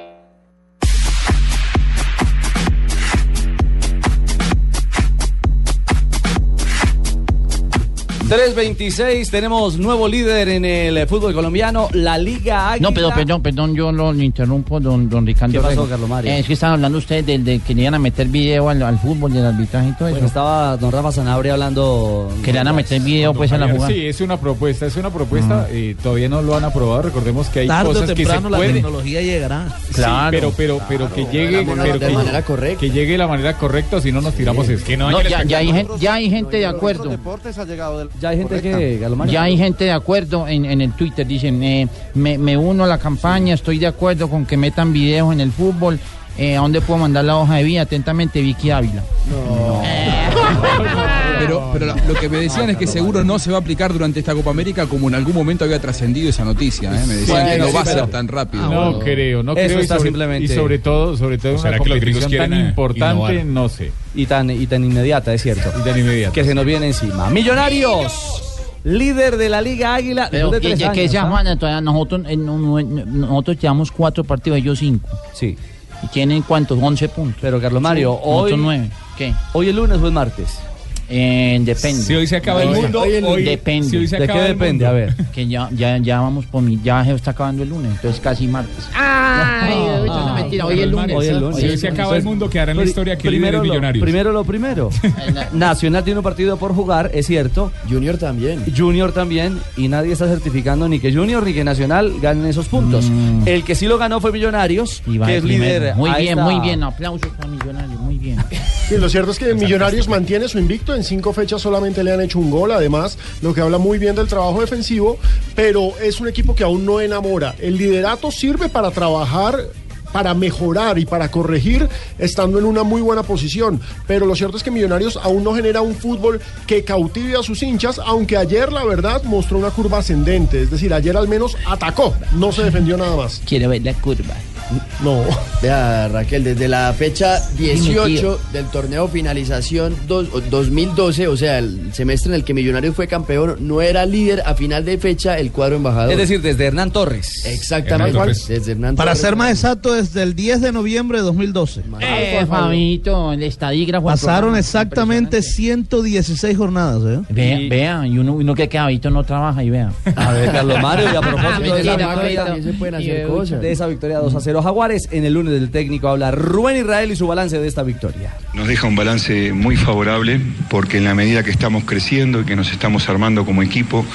3.26, tenemos nuevo líder en el fútbol colombiano, la Liga Águila. No, pero perdón, perdón, yo lo interrumpo, don, don Ricardo. ¿Qué pasó. Carlos Mario? Eh, es que estaban hablando ustedes del de que le iban a meter video al, al fútbol, del arbitraje y todo Bueno, eso. estaba don Rafa Sanabria hablando... Que le van a meter video pues a la jugada. Sí, es una propuesta, es una propuesta. eh, todavía no lo han aprobado. Recordemos que hay Tarde o cosas que se la pueden. tecnología llegará. Sí, Claro. pero, pero, pero que llegue, de la pero de que, manera correcta. que llegue de la manera correcta, si no nos tiramos es que no, No, hay el ya, ya hay, espectáculo. gen- ya hay gente de acuerdo. deportes ha llegado del... Ya hay gente que. Ya hay gente de acuerdo en, en el Twitter. Dicen, eh, me, me uno a la campaña, estoy de acuerdo con que metan videos en el fútbol. Eh, ¿A dónde puedo mandar la hoja de vida? Atentamente, Vicky Ávila. Pero, pero lo, lo que me decían es que seguro no se va a aplicar durante esta Copa América como en algún momento había trascendido esa noticia. ¿eh? Me decían Bueno, que no sí, va a ser tan rápido. No creo, no Eso creo. y está sobre, simplemente- y sobre todo, sobre todo ¿O en será una que los gringos competición tan importante, innovar? no sé. Y tan, y tan inmediata, es cierto. Y tan inmediato. Que se nos viene encima. Millonarios, líder de la Liga Águila. Pero de que, tres que, que años, sea ¿ah? Juana, todavía nosotros, eh, no- no- no- nosotros llevamos cuatro partidos, ellos cinco. Sí. ¿Y tienen cuántos? 11 puntos. Pero Carlos Mario, hoy, Nosotros nueve. ¿Qué? hoy es lunes o es martes. Eh, depende. Si hoy se acaba el mundo, hoy, depende. si hoy se ¿De qué acaba el depende? mundo. A ver. Que ya, ya, ya vamos por mi. Ya se está acabando el lunes, entonces casi martes. Ay, no es mentira, hoy es lunes. Hoy es lunes. Si hoy se acaba el mundo, quedará en la historia que líderes primero lo, millonarios. primero lo primero. Nacional tiene un partido por jugar, es cierto. Junior también. Junior también. Y nadie está certificando ni que Junior ni que Nacional ganen esos puntos. Mm. El que sí lo ganó fue Millonarios, Y que es primero. líder. Muy bien, esta- muy bien. Aplausos para Millonarios, muy bien. Sí, lo cierto es que Millonarios mantiene su invicto. En cinco fechas solamente le han hecho un gol, además, lo que habla muy bien del trabajo defensivo. Pero es un equipo que aún no enamora. El liderato sirve para trabajar. Para mejorar y para corregir, estando en una muy buena posición. Pero lo cierto es que Millonarios aún no genera un fútbol que cautive a sus hinchas, aunque ayer, la verdad, mostró una curva ascendente. Es decir, ayer al menos atacó, no se defendió nada más. Quiero ver la curva. No. Vea, Raquel, desde la fecha 18 del torneo finalización dos- o 2012, o sea, el semestre en el que Millonarios fue campeón, no era líder a final de fecha el cuadro embajador. Es decir, desde Hernán Torres. Exactamente. Hernán Torres. Desde Hernán Para Torres. ser más exacto, desde el 10 de noviembre de 2012. Eh, Fabito, el estadígrafo. Pasaron exactamente 116 jornadas. ¿eh? Vea, Y- vea, y uno, uno que queda Fabito no trabaja y vea. A ver, Carlos Mario, y a propósito de esa, victoria, también se pueden hacer cosas. de esa victoria 2 a 0 Jaguares, en el lunes del técnico habla Rubén Israel y su balance de esta victoria. Nos deja un balance muy favorable porque en la medida que estamos creciendo y que nos estamos armando como equipo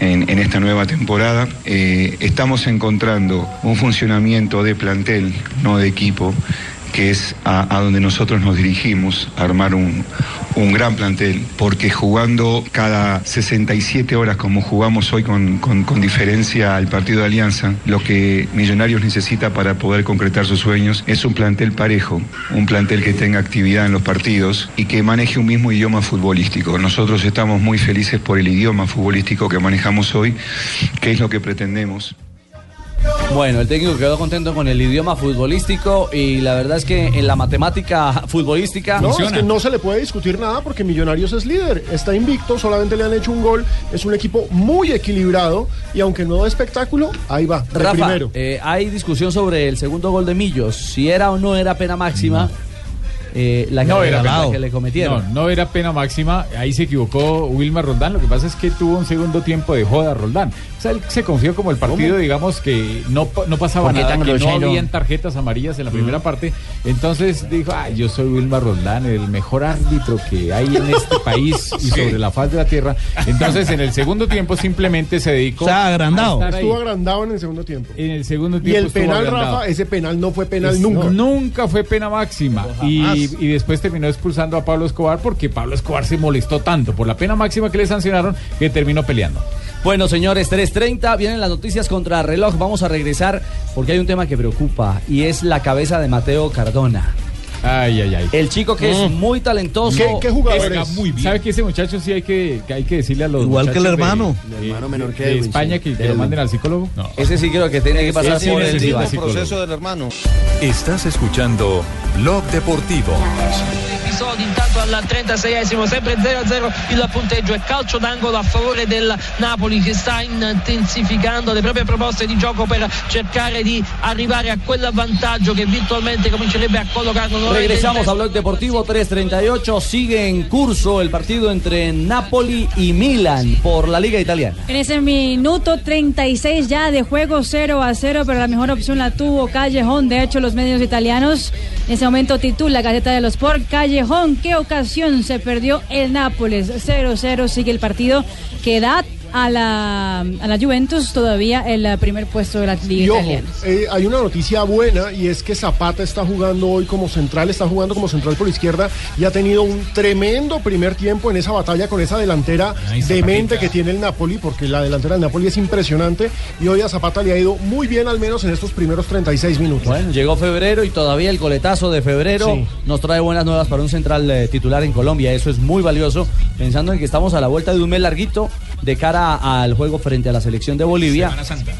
en, en esta nueva temporada, eh, estamos encontrando un funcionamiento de plantel, no de equipo, que es a, a donde nosotros nos dirigimos, a armar un, un gran plantel, porque jugando cada 67 horas como jugamos hoy con, con- con diferencia al partido de Alianza, lo que Millonarios necesita para poder concretar sus sueños es un plantel parejo, un plantel que tenga actividad en los partidos y que maneje un mismo idioma futbolístico. Nosotros estamos muy felices por el idioma futbolístico que manejamos hoy, que es lo que pretendemos. Bueno, el técnico quedó contento con el idioma futbolístico y la verdad es que en la matemática futbolística No, es que no se le puede discutir nada porque Millonarios es líder, está invicto, solamente le han hecho un gol, es un equipo muy equilibrado y aunque no da espectáculo, ahí va, de Rafa, primero. eh, hay discusión sobre el segundo gol de Millos, si era o no era pena máxima eh, la, que, No era la pena. que le cometieron. No, no era pena máxima. Ahí se equivocó Wilmar Roldán. Lo que pasa es que tuvo un segundo tiempo de joda Roldán. Sea, él se confió como el partido, digamos, que no, no pasaba ¿Por qué nada, que no habían tarjetas amarillas en la primera parte. Entonces dijo, ay, yo soy Wilmar Roldán, el mejor árbitro que hay en este país y sobre la faz de la tierra. Entonces, en el segundo tiempo simplemente se dedicó O sea, agrandado. Estuvo agrandado en el segundo tiempo. En el segundo Y tiempo el estuvo penal, agrandado. Rafa, ese penal no fue penal Es- nunca. no, nunca fue pena máxima. Y, y después terminó expulsando a Pablo Escobar porque Pablo Escobar se molestó tanto por la pena máxima que le sancionaron que terminó peleando. Bueno, señores, 3.30, vienen las noticias contra reloj. Vamos a regresar porque hay un tema que preocupa y es la cabeza de Mateo Cardona. Ay, ay, ay. El chico que es muy talentoso. Juega muy bien. ¿Sabe que ese muchacho sí hay que, que hay que decirle a los Igual que el hermano. de, El hermano menor que de Edwin, España sí. que, que lo manden al psicólogo? No. Ese sí creo que tiene que pasar sí por el psicólogo. del hermano. Estás escuchando Blog Deportivo. Episodi intanto al 36esimo sempre 0-0 il punteggio e calcio d'angolo a favore del Napoli che sta intensificando le proprie proposte di gioco per cercare di arrivare a quel vantaggio che virtualmente comincerebbe a in Regresamos a Blog Deportivo 338. Sigue en curso el partido entre Napoli y Milan por la Liga Italiana. En ese minuto 36 ya de juego 0 a 0, pero la mejor opción la tuvo Callejón. De hecho, los medios italianos en ese momento titula Gaceta de los Sport. Callejón, ¿qué ocasión se perdió el Nápoles? 0-0 sigue el partido que da a la, a la Juventus todavía el primer puesto de la Liga Y ojo, Italiana. eh, hay una noticia buena y es que Zapata está jugando hoy como central, está jugando como central por izquierda y ha tenido un tremendo primer tiempo en esa batalla con esa delantera Ay, demente Zapatita. que tiene el Napoli, porque la delantera del Napoli es impresionante y hoy a Zapata le ha ido muy bien al menos en estos primeros 36 minutos. Bueno, llegó febrero y todavía el coletazo de febrero Sí. nos trae buenas nuevas para un central eh, titular en Colombia. Eso es muy valioso, pensando en que estamos a la vuelta de un mes larguito de cara al juego frente a la selección de Bolivia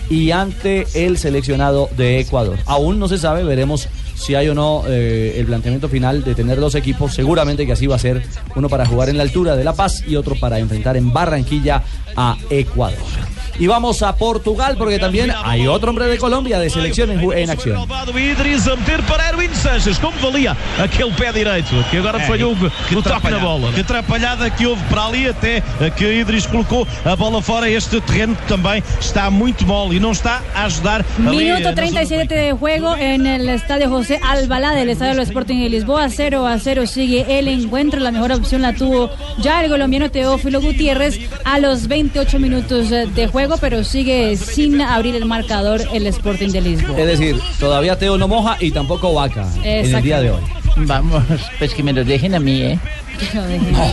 y ante el seleccionado de Ecuador. Aún no se sabe, veremos si hay o no eh, el planteamiento final de tener dos equipos. Seguramente que así va a ser, uno para jugar en la altura de La Paz y otro para enfrentar en Barranquilla a Ecuador. Y vamos a Portugal porque también hay otro hombre de Colombia de selección en, en acción. O Idris a meter para Erwin Sanches. Como valia aquele pé direito que agora É, falhou que no toque na bola. Que atrapalhada que houve para ali até que Idris colocou a bola fora. Este terreno também está muito mole e não está a ajudar. eh, Minuto na zona 37 de juego en el estadio José Albalá del estadio del Sporting de Lisboa. 0 a 0 sigue el encuentro. La mejor opción la tuvo ya el colombiano Teófilo Gutiérrez a los 28 minutos de juego, pero sigue sin abrir el marcador el Sporting de Lisboa. Es decir, todavía Teo no moja y tampoco Vaca en el día de hoy. Vamos, pues que me lo dejen a mí, ¿eh?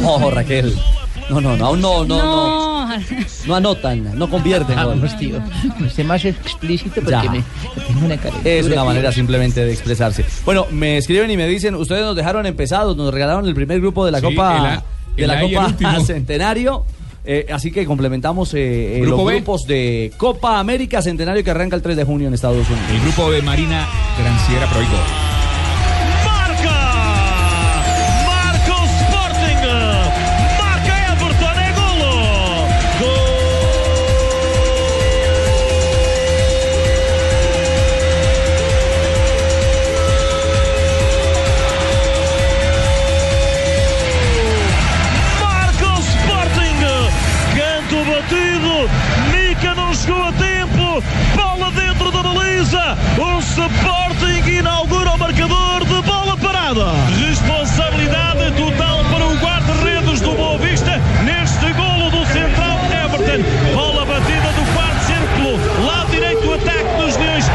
No, Raquel. No, no, no, aún no, no, no, No. no anotan, no convierten. gol. Vamos, tío. Usted más explícito porque Ya. me tengo una cara. Es una manera simplemente de expresarse. Bueno, me escriben y me dicen, ustedes nos dejaron empezados, nos regalaron el primer grupo de la Sí, Copa el A- de el la A y el Copa. Centenario. Eh, así que complementamos eh, eh, Grupo los B. grupos de Copa América Centenario que arranca el 3 de junio en Estados Unidos. El grupo de Marina Granciera Proigo. Baliza, o Sporting inaugura o marcador de bola parada. Responsabilidade total para o guarda-redes do Boa Vista neste golo do central Everton. Bola batida do quarto círculo, lado direito, ataque dos Leões.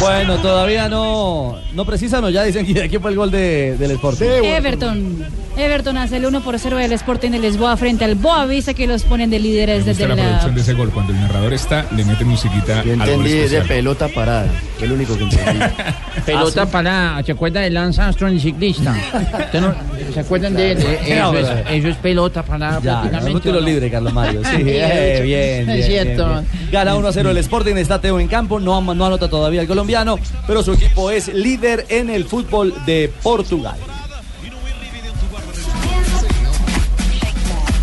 Bueno, todavía no, no precisan o ya dicen que aquí fue el gol de, del Sporting. Everton. Everton hace el 1 por 0 del Sporting de Lisboa frente al Boavista que los ponen de líderes Me desde la la... producción de ese gol. Cuando el narrador está, le mete musiquita Yo entendí de pelota parada. Fue el único que entendí. Pelota Ah, para, ¿se acuerdan de Lance Armstrong, el ciclista? ¿Usted no- ¿Se acuerdan de, de- eso, es, eso es pelota para Ya, prácticamente. un tiro ¿o no? libre, Carlos Mario. Sí, Sí, eh, bien, bien, Es cierto. bien, bien. Gana 1 a 0 el Sporting, está Teo en campo, no, no anota todavía el colombiano, pero su equipo es líder en el fútbol de Portugal.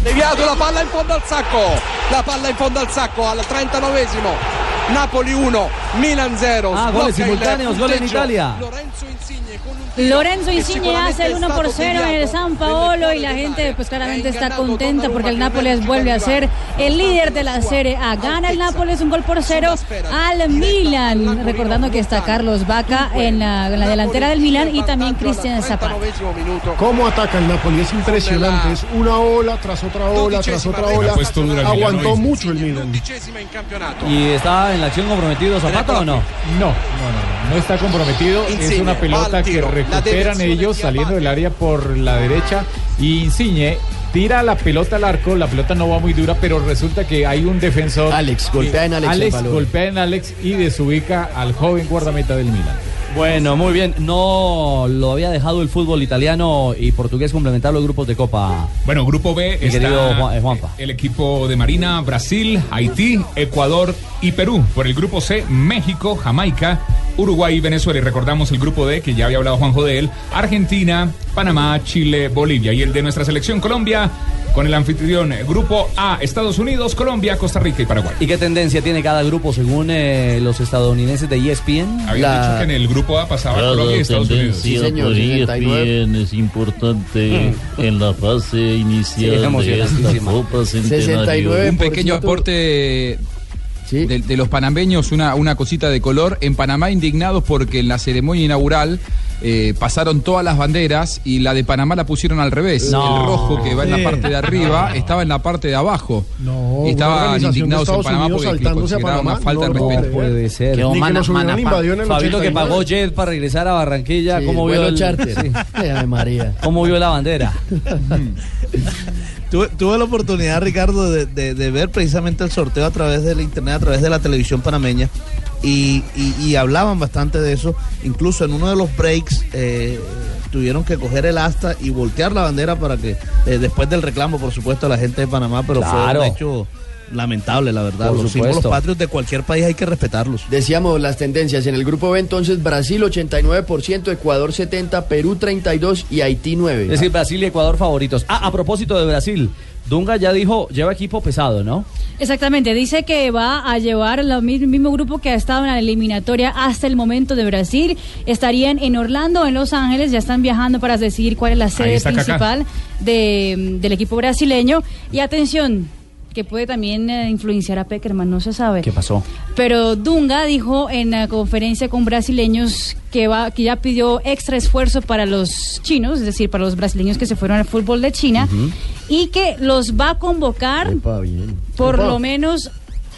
Deviato la palla in fondo al sacco, la palla in fondo al sacco al 39esimo. Napoli 1, Milan 0. Ah, goles simultáneos, gol en Italia. Lorenzo Insigne hace el 1 por 0 en el San Paolo y la gente pues claramente está contenta porque el Nápoles vuelve a ser el líder de la Serie A. Gana el Nápoles un gol por 0 al Milan. Recordando que está Carlos Vaca en la, en la delantera del Milan y también Cristian Zapata. ¿Cómo ataca el Napoli? Es impresionante. Es una ola tras otra ola tras otra ola. Aguantó mucho el Milan. ¿Y está en la acción comprometido Zapata o no? No, no, no, no está comprometido. es una pelota que recuperan ellos saliendo del área por la derecha. Y Insigne tira la pelota al arco. La pelota no va muy dura, pero resulta que hay un defensor. Alex, golpea en Alex Alex golpea en Alex y desubica al joven guardameta del Milan. Bueno, muy bien. No lo había dejado el fútbol italiano y portugués complementar los grupos de Copa. Bueno, grupo B Mi está Juan- eh, Juanpa. el equipo de Marina, Brasil, Haití, Ecuador y Perú. Por el grupo C, México, Jamaica, Uruguay y Venezuela. Y recordamos el grupo D, que ya había hablado Juanjo de él, Argentina, Panamá, Chile, Bolivia. Y el de nuestra selección Colombia, con el anfitrión Grupo A, Estados Unidos, Colombia, Costa Rica y Paraguay. ¿Y qué tendencia tiene cada grupo según eh, los estadounidenses de E ESPN? Había dicho que en el grupo A pasaba Colombia y Estados Unidos. tendencia por ESPN es importante en la fase inicial de esta Copa Centenario. Un pequeño aporte de, de los panameños, una, una cosita de color. En Panamá indignados porque en la ceremonia inaugural eh, pasaron todas las banderas y la de Panamá la pusieron al revés. No. El rojo que va en la parte de arriba estaba en la parte de abajo. No, y estaban indignados en Panamá Unidos porque consideraban Panamá, una falta no de respeto. Puede ser. Ni que Fabito que 89. pagó jet para regresar a Barranquilla. Sí, ¿Cómo vio el- charter. sí. Ay, María. ¿Cómo vio la bandera? Tuve, tuve la oportunidad, Ricardo, de, de- de ver precisamente el sorteo a través del internet, a través de la televisión panameña, y, y- y hablaban bastante de eso. Incluso en uno de los breaks eh, tuvieron que coger el asta y voltear la bandera para que, eh, después del reclamo, por supuesto, a la gente de Panamá, pero Claro. fue un hecho lamentable, la verdad. Por Los supuesto. símbolos patrios de cualquier país hay que respetarlos. Decíamos las tendencias. En el grupo B entonces Brasil 89%, Ecuador 70%, Perú 32% y Haití 9%. Es decir, Brasil y Ecuador favoritos. Ah, a propósito de Brasil, Dunga ya dijo, lleva equipo pesado, ¿no? Exactamente, dice que va a llevar el mismo grupo que ha estado en la eliminatoria hasta el momento de Brasil. Estarían en Orlando, en Los Ángeles, ya están viajando para decidir cuál es la sede principal de- del equipo brasileño. Y atención, que puede también eh, influenciar a Peckerman, no se sabe. ¿Qué pasó? Pero Dunga dijo en la conferencia con brasileños que va que ya pidió extra esfuerzo para los chinos, es decir, para los brasileños que se fueron al fútbol de China y que los va a convocar por Epa. lo menos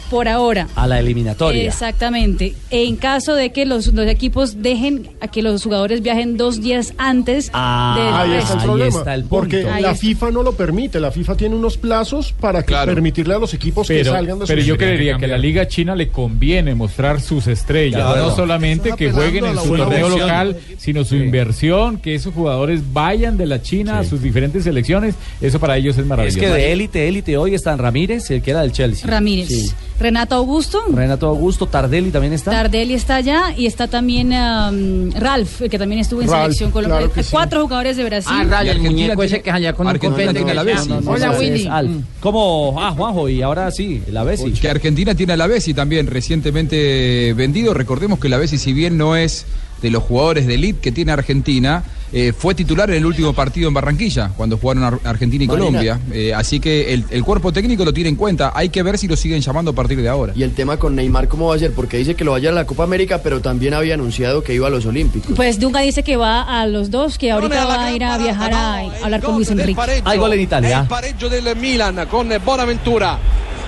por ahora. A la eliminatoria. Exactamente. En caso de que los, los equipos dejen a que los jugadores viajen dos días antes Ah, del Ahí está el porque Ahí la está. FIFA no lo permite. La FIFA tiene unos plazos para que Claro. permitirle a los equipos que Pero, salgan de pero sus yo creería que a la Liga China le conviene mostrar sus estrellas, Claro. no solamente que jueguen en su torneo local, sino su inversión, que esos jugadores vayan de la China a sus diferentes selecciones, eso para ellos es Es maravilloso. que de élite, élite hoy están Ramírez, el que era del Chelsea. Ramírez. Sí. Renato Augusto. Renato Augusto, Tardelli también está. Tardelli está allá y está también um, Ralph, el que también estuvo en Ralph, selección colombiana. claro que sí. Cuatro jugadores de Brasil. Ah, Ralph, Y el Argentina muñeco tiene- ese que es allá con Argentina tiene a la Bessi. No, no, Hola, Willy. Al. Mm. ¿Cómo? Ah, Juanjo, y ahora sí, la Bessi. Que Argentina tiene a la Bessi también recientemente vendido. Recordemos que la Bessi, si bien no es de los jugadores de elite que tiene Argentina, eh, fue titular en el último partido en Barranquilla, cuando jugaron Ar- Argentina y Marina. Colombia. Eh, así que el, el cuerpo técnico lo tiene en cuenta. Hay que ver si lo siguen llamando a partir de ahora. Y el tema con Neymar, ¿cómo va a ser? Porque dice que lo va a llevar a la Copa América, pero también había anunciado que iba a los Olímpicos. Pues Dunga dice que va a los dos, que ahorita va a ir a viajar a, a hablar con Luis Enrique. Hay gol en Italia. El pareggio del Milan con Bonaventura.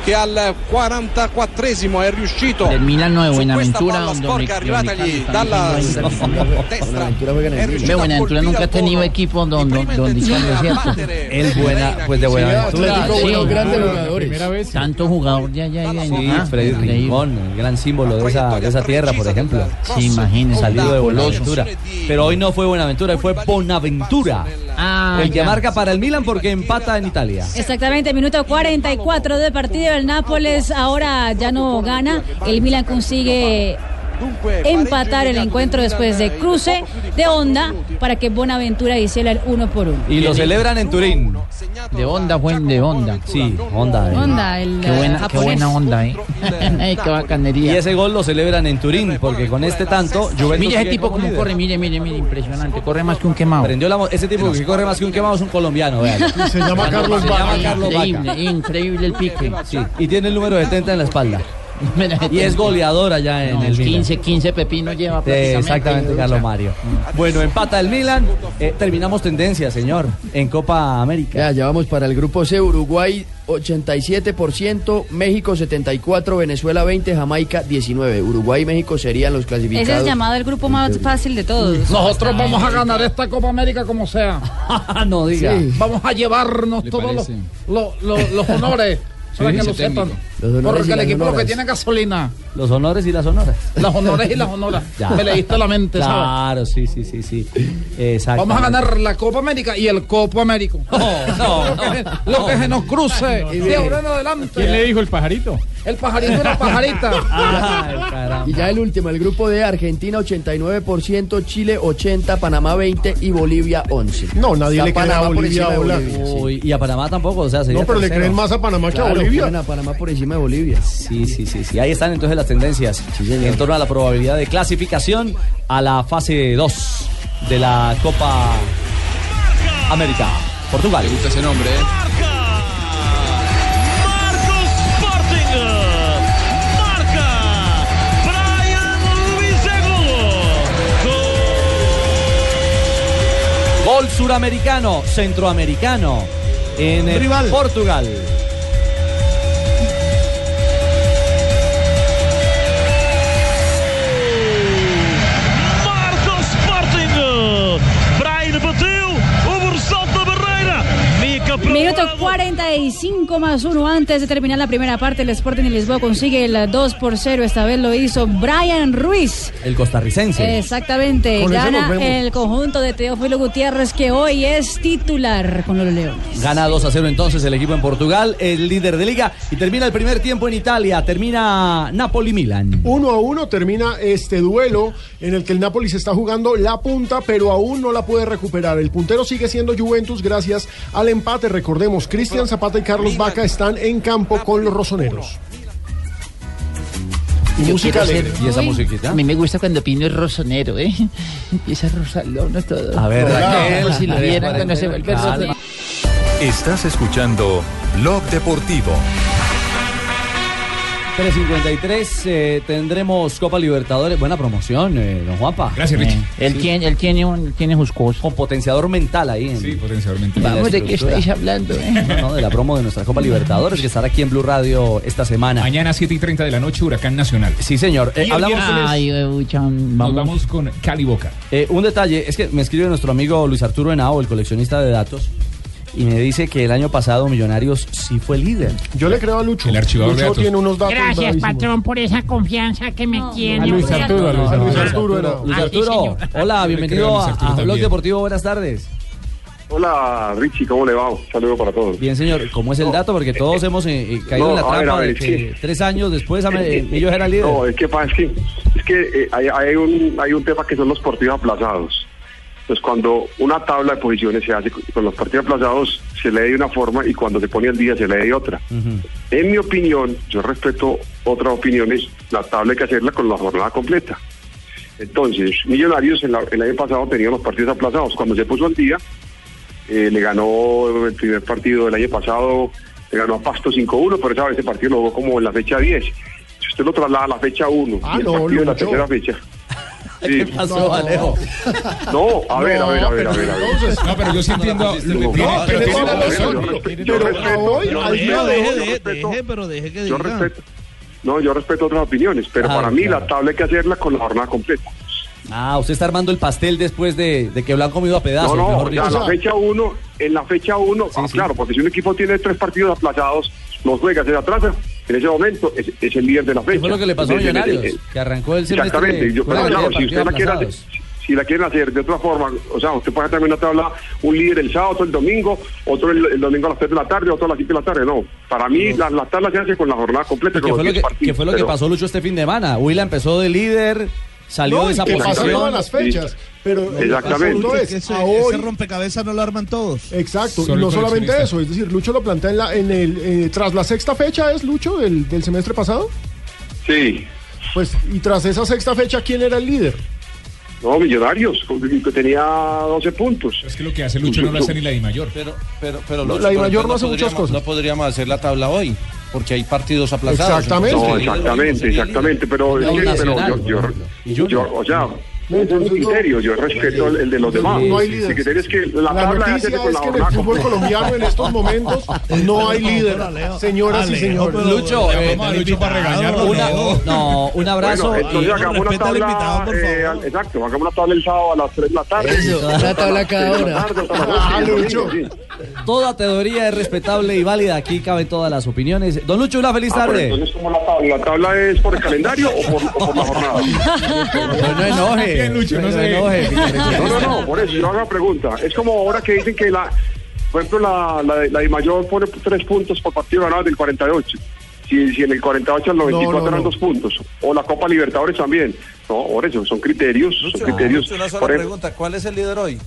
Che al 44esimo è riuscito Del Milan no è Buenaventura, un sporca arrivatagli dalla destra Ve, Buenaventura nunca ha tenido equipo donde, donde ¿cierto? El buena, pues de Buenaventura. Sí. Tanto jugador de allá y. Freddy. Rincón, el gran símbolo de esa, de esa tierra, por ejemplo. Sí, imagínese. Salido de. Buenaventura. Pero hoy no fue Buenaventura, hoy fue Bonaventura. Ah, el que marca para el Milan porque empata en Italia. Exactamente, minuto 44 de partido. El Nápoles ahora ya no gana. El Milan consigue empatar el encuentro después de cruce de onda para que Bonaventura hiciera el uno por uno. Y lo celebran en Turín. De onda, buen de onda. Sí, onda. eh. Onda, el Qué buena, qué buena onda, ¿eh? Ay, qué Y bacanería. ese gol lo celebran en Turín porque con este tanto Juventus Mire ese tipo como corre, mire, mire, mire, impresionante. Corre más que un quemado. Prendió la mo- ese tipo que corre más que un quemado es un colombiano, vean. Se llama Carlos Se llama Vaca. Carlos Vaca. Increíble, increíble el pique. Sí, y tiene el número 70 en la espalda. Y es goleador allá en No, el Milan. 15, 15 pepinos lleva Eh, prácticamente. Exactamente, Carlos Mario. Bueno, empata el Milan. Eh, terminamos tendencia, señor, en Copa América. Ya, ya vamos para el grupo C, Uruguay 87%, México 74%, Venezuela 20%, Jamaica 19%. Uruguay y México serían los clasificados. Ese es llamado el grupo más fácil de todos. Nosotros vamos a ganar esta Copa América como sea. no diga. Sí. Vamos a llevarnos ¿Le todos los, los, los- los honores. Para que lo sepan. técnico. Los honores Porque y el equipo lo que tiene gasolina. Los honores y las honoras. Las honores y las honoras. Ya. Me leíste la mente, ¿sabes? Claro, sí, sí, sí, sí. Exacto. Vamos a ganar la Copa América y el Copa América. no, lo, que, lo que se nos cruce de ahora en adelante. ¿Quién le dijo el pajarito? El pajarito y la pajarita. Ay. Y ya el último, el grupo de Argentina 89%, Chile 80%, Panamá 20% y Bolivia 11%. No, nadie Está le cree a Bolivia sí. Y a Panamá tampoco, o sea, sería No, pero le creen más a Panamá que a Bolivia. a Panamá por encima de Bolivia. Sí, sí, sí, sí. Ahí están entonces las tendencias en torno a la probabilidad de clasificación a la fase 2 de la Copa América. Portugal. Me gusta ese nombre, ¿eh? Marcos Sporting. Marca. Brian Ruiz de golo. Gol suramericano, centroamericano en eh, Rival. Portugal. Minuto lado. 45 más uno antes de terminar la primera parte. El Sporting de Lisboa consigue el 2 por 0. Esta vez lo hizo Brian Ruiz. El costarricense. Exactamente. Con Gana el conjunto de Teófilo Gutiérrez que hoy es titular con los Leones. Gana 2 a 0 entonces el equipo en Portugal, el líder de liga. Y termina el primer tiempo en Italia. Termina Napoli-Milan. Uno a uno termina este duelo en el que el Napoli se está jugando la punta, pero aún no la puede recuperar. El puntero sigue siendo Juventus gracias al empate. Recordemos, Cristian Zapata y Carlos Vaca están en campo con los rosoneros. Y Yo música quiero alegre. ser- ¿Y esa musiquita? A mí me gusta cuando Pino es rosonero, ¿eh? Empieza a rozarlo uno todo. A ver. Raquel. Como si lo vieran cuando se vuelve Claro. rosonero. Estás escuchando Blog Deportivo. 353 eh, tendremos Copa Libertadores. Buena promoción, eh, don Juanpa. Gracias, Richie. Eh, él, tiene, él tiene un tiene juscoso. Con potenciador mental ahí. En, Sí, potencialmente. en la Vamos, ¿de qué estáis hablando, eh? No, no, de la promo de nuestra Copa Libertadores que estará aquí en Blue Radio esta semana. Mañana 7 y 30 de la noche, Huracán Nacional. Sí, señor. Eh, hablamos Ay, chan, Nos vamos. vamos con Cali Boca. Eh, un detalle, es que me escribe nuestro amigo Luis Arturo Henao, el coleccionista de datos, y me dice que el año pasado Millonarios sí fue líder. Yo le creo a Lucho. El archivador de Lucho datos. tiene unos datos Gracias, bravísimos. patrón, por esa confianza que me tiene. A Luis Arturo, a Luis Luis Arturo. Era. Luis Ah, sí, Arturo, hola, bienvenido a Luis a, Blog. Deportivo, buenas tardes. Hola Richie, ¿cómo le va? Un saludo para todos. Bien, señor, ¿cómo es el dato? Porque todos hemos eh, eh, caído no, en la ver, trampa de que sí. tres años después eh, Millos era líder. No, es que pasa es que, es que eh, hay, hay un, hay un tema que son los partidos aplazados. Entonces, cuando una tabla de posiciones se hace con los partidos aplazados, se lee de una forma y cuando se pone el día se lee de otra. En mi opinión, yo respeto otras opiniones, la tabla hay que hacerla con la jornada completa. Entonces, Millonarios en la- el año pasado tenía los partidos aplazados. Cuando se puso al día, eh, le ganó el primer partido del año pasado, le ganó a Pasto 5-1, pero esa vez ese partido lo jugó como en la fecha 10. Si usted lo traslada a la fecha 1 Ah, y el no, partido de la tercera fecha, ¿Qué pasó, Alejo? No, a ver, a ver, a ver, a ver. No, pero yo sí entiendo. No, pero tiene la razón. hoy, al día de pero deje que yo respeto. No, yo respeto otras opiniones, pero Ah, para mí claro. la tabla hay que hacerla con la jornada completa. Ah, usted está armando el pastel después de, de que lo han comido a pedazos. no, no, mejor ya la fecha 1, en la fecha 1, claro, porque si un equipo tiene tres partidos aplazados, los juega, se atrasa, en ese momento es, es el líder de la fecha. ¿Qué fue lo que le pasó a Millonarios? eh, eh, que arrancó el semestre Exactamente, yo, pero claro, si usted la quiere hacer, si la quieren hacer de otra forma, o sea, usted puede también una tabla, un líder el sábado, otro el domingo, otro el, el domingo a las 3 de la tarde, otro a las 5 de la tarde, no. Para mí, la, la tabla se hace con la jornada completa, ¿Qué con fue, lo 10 que, partidos. qué fue lo que pero- pasó, Lucho, este fin de semana? Huila empezó de líder, salió No, de esa posición. las fechas. Pero Exactamente. es, Que ese, hoy- ese rompecabezas no lo arman todos. Exacto, y no solamente eso, es decir, Lucho lo plantea en, la, en el, eh, tras la sexta fecha, ¿es Lucho del, del semestre pasado? Sí. Pues, y tras esa sexta fecha, ¿quién era el líder? No, Millonarios, que tenía 12 puntos. Es que lo que hace Lucho no lo hace ni la Di Mayor. Pero, pero, pero No, Lucho, la Dimayor no entonces hace muchas cosas. No podríamos hacer la tabla hoy, porque hay partidos aplazados. Exactamente. No, exactamente, exactamente, pero, es No, que, pero Nacional. yo, yo, yo, o sea, es un criterio, yo respeto el, el de los demás. No hay El líder. criterio es que la, La tabla noticia hace con es la que en el fútbol colombiano en estos momentos no hay líder, señoras y señores. Lucho, eh, Vamos a Lucho para regañarlo. una- no, un abrazo. Bueno, entonces hagamos una tabla, invitado, por eh, exacto, hagamos una tabla el sábado a las 3 de la tarde. Eso, una tabla cada Tres de la hora. Ah, Lucho. Toda teoría es respetable y válida. Aquí caben todas las opiniones. Don Lucho, una feliz Ah, tarde. entonces, ¿cómo la tabla? ¿La tabla es por el calendario o por, o por la jornada? Pero no enoje. Lucho, no no se- enoje. No, no, no, por eso yo hago una pregunta. Es como ahora que dicen que la, por ejemplo, la, la, de- la de Mayor pone tres puntos por partido ganado del 48. Si, si en el 48 al 94 No, no, eran no. dos puntos. O la Copa Libertadores también. No, por eso, son criterios. Son criterios. Lucho, una sola Por pregunta, ¿cuál es el líder hoy?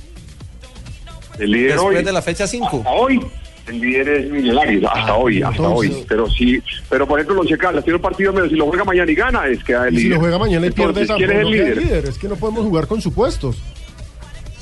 El líder Después hoy, de la fecha 5. hasta hoy, el líder es Millonarios, hasta hoy, hasta entonces- hoy. Pero sí, pero por ejemplo, los Caldas tiene un partido medio, si lo juega mañana y gana, es que el Y si líder. lo juega mañana y pierde, ¿quién es tampoco el líder? líder. Es que no podemos jugar con supuestos.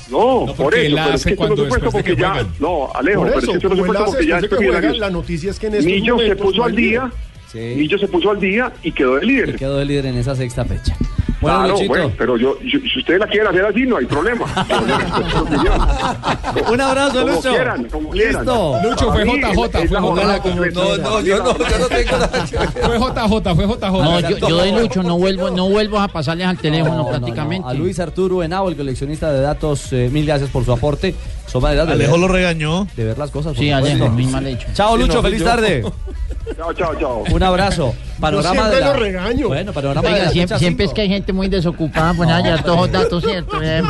No, No, por eso, pero es que esto no de porque que ya, juegan. no, Alejo, Por pero es eso, que esto no hace porque ya después de después que juega, Millonarios- la noticia es que en estos Millo se puso al líder. día, Sí. Millo se puso al día y quedó de Y líder. quedó de líder en esa sexta fecha. Bueno, claro, Luchito. bueno, pero yo, yo- si ustedes la quieren hacer así, no hay problema. Un abrazo, Como Lucho. quieran, como quieran. Listo. Lucho, Para fue JJ, es- es fue JJ. No, no, yo no, yo no tengo nada. Fue JJ, fue JJ. No, yo, yo de Lucho no vuelvo, no vuelvo a pasarles al teléfono No, no, no. prácticamente. A Luis Arturo Henao, el coleccionista de datos, eh, mil gracias por su aporte. Maneras de Alejo ver, lo regañó. de ver las cosas. Sí. Alejo, muy mal hecho. Chao, Sí, Lucho, no, feliz yo- tarde. Chao, chao, chao. Un abrazo. Panorama siempre de la... lo regaño. Bueno, panorama de Oiga, la siempre, siempre es que hay gente muy desocupada, pues allá todos los datos ciertos, eh.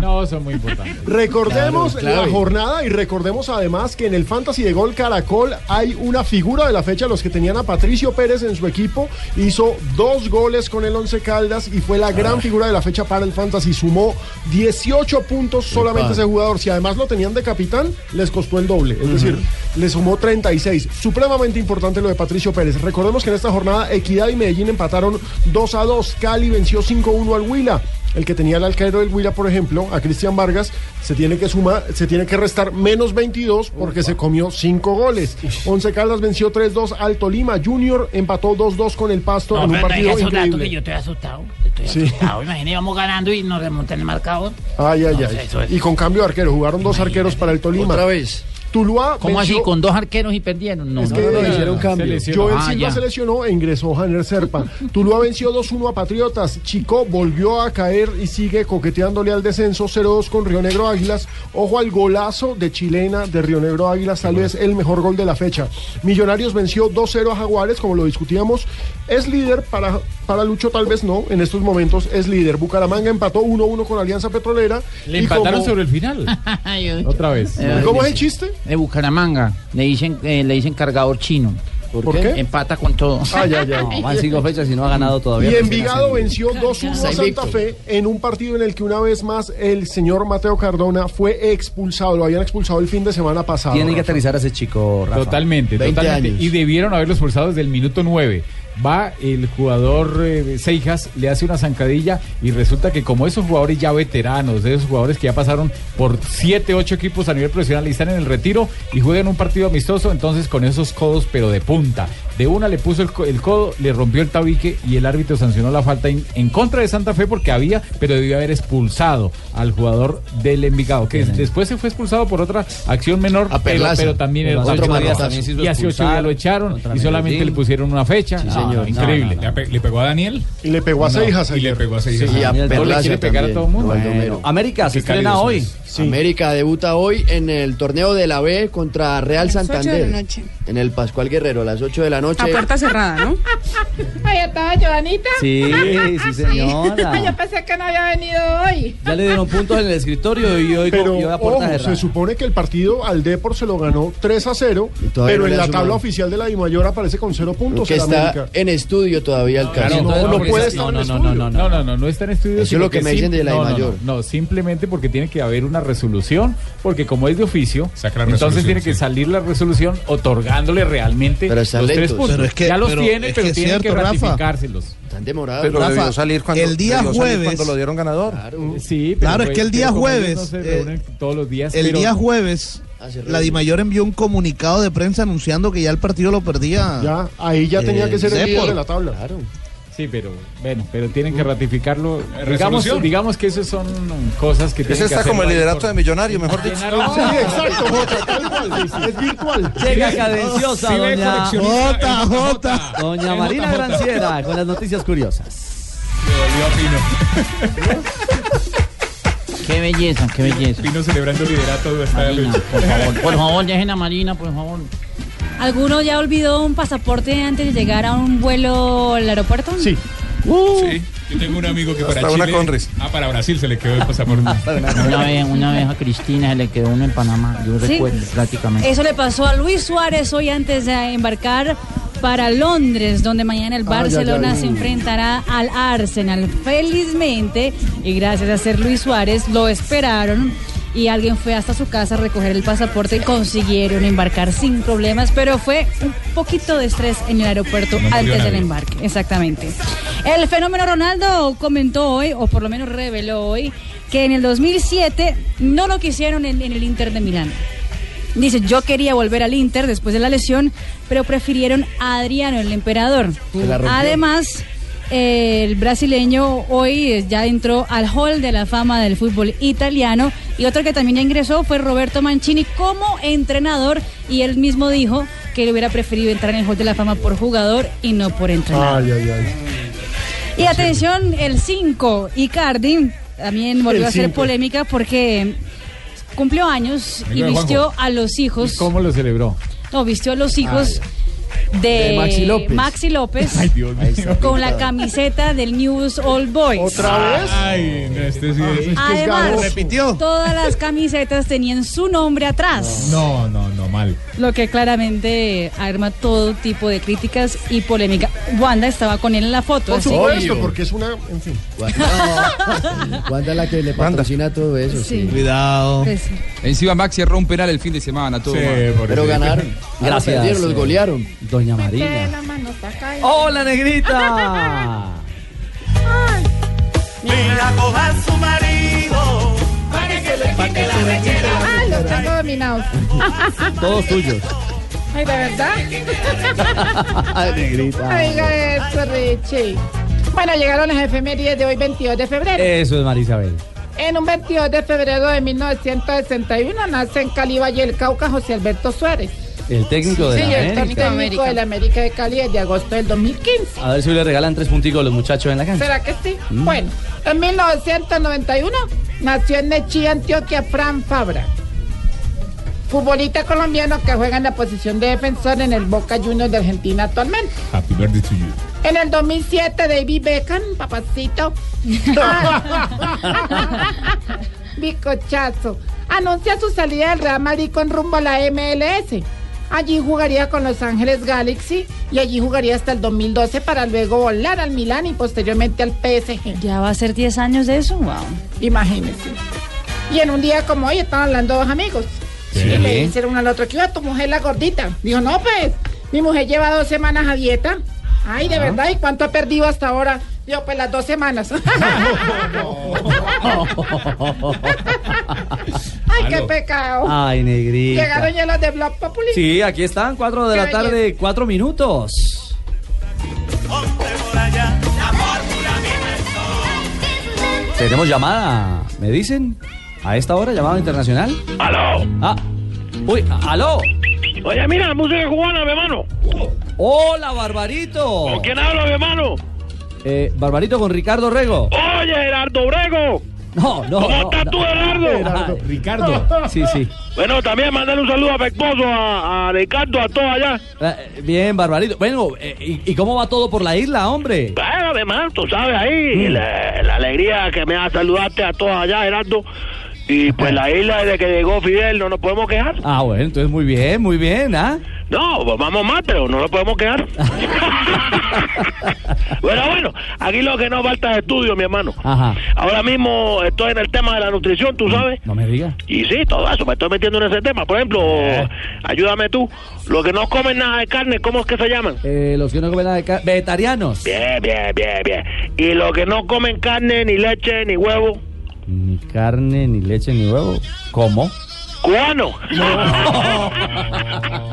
No, son muy importantes. Recordemos Claro, claro. la jornada y recordemos además que en el Fantasy de Gol Caracol hay una figura de la fecha, los que tenían a Patricio Pérez en su equipo, hizo dos goles con el Once Caldas y fue la gran figura de la fecha para el Fantasy. Sumó 18 puntos solamente ese jugador. Si además lo tenían de capitán, les costó el doble. Es decir, le sumó 36. Supremamente importante lo de Patricio Pérez. Recordemos que en esta jornada Equidad y Medellín empataron 2 a 2. Cali venció 5-1 al Huila. El que tenía el alcaero del Huila, por ejemplo, a Cristian Vargas, se tiene que sumar, se tiene que restar menos 22 porque se comió 5 goles. Once Caldas venció 3-2 al Tolima. Junior empató 2-2 con el Pasto No, en un pero no partido esos datos que increíble. yo estoy asustado. Estoy Sí. asustado. Imagínate, íbamos ganando y nos remontan el marcador. Ay, ay, No, ay. eso es- Y con cambio de arquero, jugaron dos arqueros para el Tolima. Otra vez. Tuluá ¿Cómo así? venció- ¿Con dos arqueros y perdieron? No, Es no, que no, no. hicieron cambio. Joel Ah, Silva ya. se lesionó e ingresó Janer Serpa. Tuluá venció 2-1 a Patriotas. Chico volvió a caer y sigue coqueteándole al descenso 0-2 con Río Negro Águilas. Ojo al golazo de chilena de Río Negro Águilas, tal vez el mejor gol de la fecha. Millonarios venció 2-0 a Jaguares, como lo discutíamos. Es líder para, para Lucho, tal vez no. En estos momentos es líder. Bucaramanga empató 1-1 con Alianza Petrolera. Le Y empataron como- sobre el final. Otra vez. ¿Cómo es el chiste? De Bucaramanga. Le dicen, eh, le dicen cargador chino. ¿Por qué? Empata con todo. Ay, ay, ay. No, van cinco fechas y no ha ganado todavía. Y Recién Envigado venció 2-1 a Santa Fe en un partido en el que una vez más el señor Mateo Cardona fue expulsado. Lo habían expulsado el fin de semana pasado. Tienen que aterrizar a ese chico, Rafa. Totalmente, 20 totalmente. años. Y debieron haberlo expulsado desde el minuto 9. Va el jugador eh, Seijas, le hace una zancadilla y resulta que como esos jugadores ya veteranos, de esos jugadores que ya pasaron por 7, 8 equipos a nivel profesional y están en el retiro y juegan un partido amistoso, entonces con esos codos pero de punta. De una le puso el, el codo, le rompió el tabique y el árbitro sancionó la falta en, en contra de Santa Fe porque había, pero debió haber expulsado al jugador del Envigado, que después se fue expulsado por otra acción menor, pero, también era otro días También se hizo y hace ocho expulsar días lo echaron y solamente le pusieron una fecha. Sí, No, señor. increíble. ¿Le, pe- le pegó a Daniel? Y le pegó a No, Seijas Y le pegó a Seijas. Sí, y a Daniel, ¿cómo le Perlaza quiere pegar a también, todo el mundo? Baldomero. América se estrena hoy. América debuta hoy en el torneo de la B contra Real Santander. de la noche. En el Pascual Guerrero, a las 8 de la noche. A puerta cerrada, ¿no? Ahí estaba Joanita. Sí, sí, señora. Ay, yo pensé que no había venido hoy. Ya le dieron puntos en el escritorio y hoy, Pero a puerta ojo, cerrada. se supone que el partido al Depor se lo ganó 3 a 0, todavía pero no en la tabla sumado. oficial de la Dimayor aparece con 0 puntos que está América. en estudio todavía el caso. No, no porque puede estar no, en no, estudio. no, no, no, no, no, no está en estudio. Eso es lo que me dicen de la no, no, Dimayor. No, no, simplemente porque tiene que haber una resolución, porque como es de oficio, entonces tiene que sí. salir la resolución realmente Pero los están tres lentos. puntos. Pero es que- ya los pero tiene, es pero que tienen que cierto, Rafa. ratificárselos. Están demorados. Pero Rafa, debió salir cuando, el día debió salir jueves- cuando lo dieron ganador. Sí, pero Claro, es fue- que el día jueves, no se eh, todos los días. El pero- día jueves, Ah, la. Dimayor envió un comunicado de prensa anunciando que ya el partido lo perdía. Ya, ahí ya tenía Eh, que ser el líder de la tabla. Claro. Sí, pero bueno, pero tienen que ratificarlo. Digamos, que esas son cosas que Ese tienen que está como el liderato por- de Millonario, mejor dicho. Llenar- Sí, exacto, Jota, tal cual. Es virtual. Llega cadenciosa, Sí, doña, Jota, Jota. doña Marina. Granciera con las noticias curiosas. Le volvió a Pino. Qué belleza, qué belleza. Pino celebrando el liderato de esta Marina, por favor, por favor, dejen a Marina, por favor. ¿Alguno ya olvidó un pasaporte antes de llegar a un vuelo al aeropuerto? Sí. Sí. Yo tengo un amigo que para Hasta Chile. Ah, para Brasil se le quedó el pasaporte. Una vez, una vez a Cristina se le quedó uno en Panamá, yo Sí. recuerdo prácticamente. Eso le pasó a Luis Suárez hoy antes de embarcar para Londres, donde mañana el Ay, Barcelona se enfrentará al Arsenal. Felizmente, y gracias a ser Luis Suárez, lo esperaron y alguien fue hasta su casa a recoger el pasaporte y consiguieron embarcar sin problemas, pero fue un poquito de estrés en el aeropuerto No antes del embarque. Exactamente. El fenómeno Ronaldo comentó hoy, o por lo menos reveló hoy, que en el 2007 no lo quisieron en, en el Inter de Milán. Dice, yo quería volver al Inter después de la lesión, pero prefirieron a Adriano, el emperador. Además, el brasileño hoy ya entró al hall de la fama del fútbol italiano y otro que también ya ingresó fue Roberto Mancini como entrenador y él mismo dijo que él hubiera preferido entrar en el hall de la fama por jugador y no por entrenador. Ay, ay, ay. Y atención, el 5, Icardi, también volvió El a cinco. polémica porque cumplió años y vistió Juanjo. a los hijos. ¿Cómo lo celebró? No, vistió a los hijos de, De Maxi López. Maxi López Ay, Dios mío. con la camiseta del News Old Boys. ¿Otra vez? Ay, no, este sí es. Además, Repitió. todas las camisetas tenían su nombre atrás, No, no, no, mal. Lo que claramente arma todo tipo de críticas y polémica. Wanda estaba con él en la foto. Por así. supuesto, Obvio. porque es una, en fin. Wanda es la que le Wanda. patrocina todo eso. Sí. Sí. Cuidado. Pues, Encima Maxi erró un penal el fin de semana, todo Sí, Pero eso. ganaron. Ah, Gracias. perdieron, los eh, golearon. Doña mano acá. ¡Hola, negrita! Mira, coja su marido. Ay, los tengo dominados. Todos tuyos. Ay, ¿de verdad? Ay, negrita. Ay, diga eso, Richie. Bueno, llegaron las efemérides de hoy, 22 de febrero. Eso es Marisabel. En un 22 de febrero de 1961 nace en Cali, Valle del Cauca, José Alberto Suárez. El técnico de Sí, la el América. técnico de la América de Cali desde agosto del 2015. A ver si le regalan tres punticos a los muchachos en la cancha. ¿Será que sí? Mm. Bueno, en 1991 nació en Nechí, Antioquia, Fran Fabra. Futbolista colombiano que juega en la posición de defensor en el Boca Juniors de Argentina actualmente. Happy birthday to you. En el 2007, David Beckham, papacito. Bicochazo. Anuncia su salida del Real Madrid con rumbo a la MLS. Allí jugaría con Los Ángeles Galaxy y allí jugaría hasta el 2012 para luego volar al Milán y posteriormente al PSG. ¿Ya va a ser 10 años de eso? Wow. Imagínense. Y en un día como hoy estaban hablando dos amigos. Sí. Y le dicen uno al otro, ¿qué iba tu mujer la gordita? Dijo, no, pues, mi mujer lleva dos semanas a dieta. Ay, de verdad, ¿y cuánto ha perdido hasta ahora? Yo, pues las dos semanas. Ay, qué pecado. Ay, negrita. Llegaron ya las de Blog Populi. Sí, aquí están, 4 de la tarde, 4 minutos. Tenemos llamada, ¿me dicen? ¿A esta hora llamada internacional? ¡Aló! Ah, uy, aló. Oye, mira, música cubana, mi hermano. Hola, Barbarito. ¿Con quién hablo, mi hermano? Eh, Barbarito con Ricardo Rego. Oye, Gerardo Brego. No, no. ¿Cómo no, estás no. tú, Gerardo? Ricardo. Sí, sí. Bueno, también mandarle un saludo afectuoso a, a Ricardo, a todos allá. Eh, Bien, Barbarito. Bueno, eh, ¿y, y cómo va todo por la isla, hombre? Bueno, hermano, tú sabes ahí, la, la alegría que me da saludarte a todos allá, Gerardo. Y pues la isla desde que llegó Fidel no nos podemos quejar. Ah, bueno, entonces muy bien, muy bien, ¿ah? No, pues vamos más, pero no nos podemos quedar. bueno, bueno, aquí lo que no falta es estudio, mi hermano. Ajá. Ahora mismo estoy en el tema de la nutrición, tú sabes. No me digas. Y sí, todo eso, me estoy metiendo en ese tema. Por ejemplo, ayúdame tú. Los que no comen nada de carne, ¿cómo es que se llaman? Eh, los que no comen nada de carne. Vegetarianos. Bien, bien, bien, bien. Y los que no comen carne, ni leche, ni huevo. Ni carne, ni leche, ni huevo. ¿Cómo? ¡Cubano!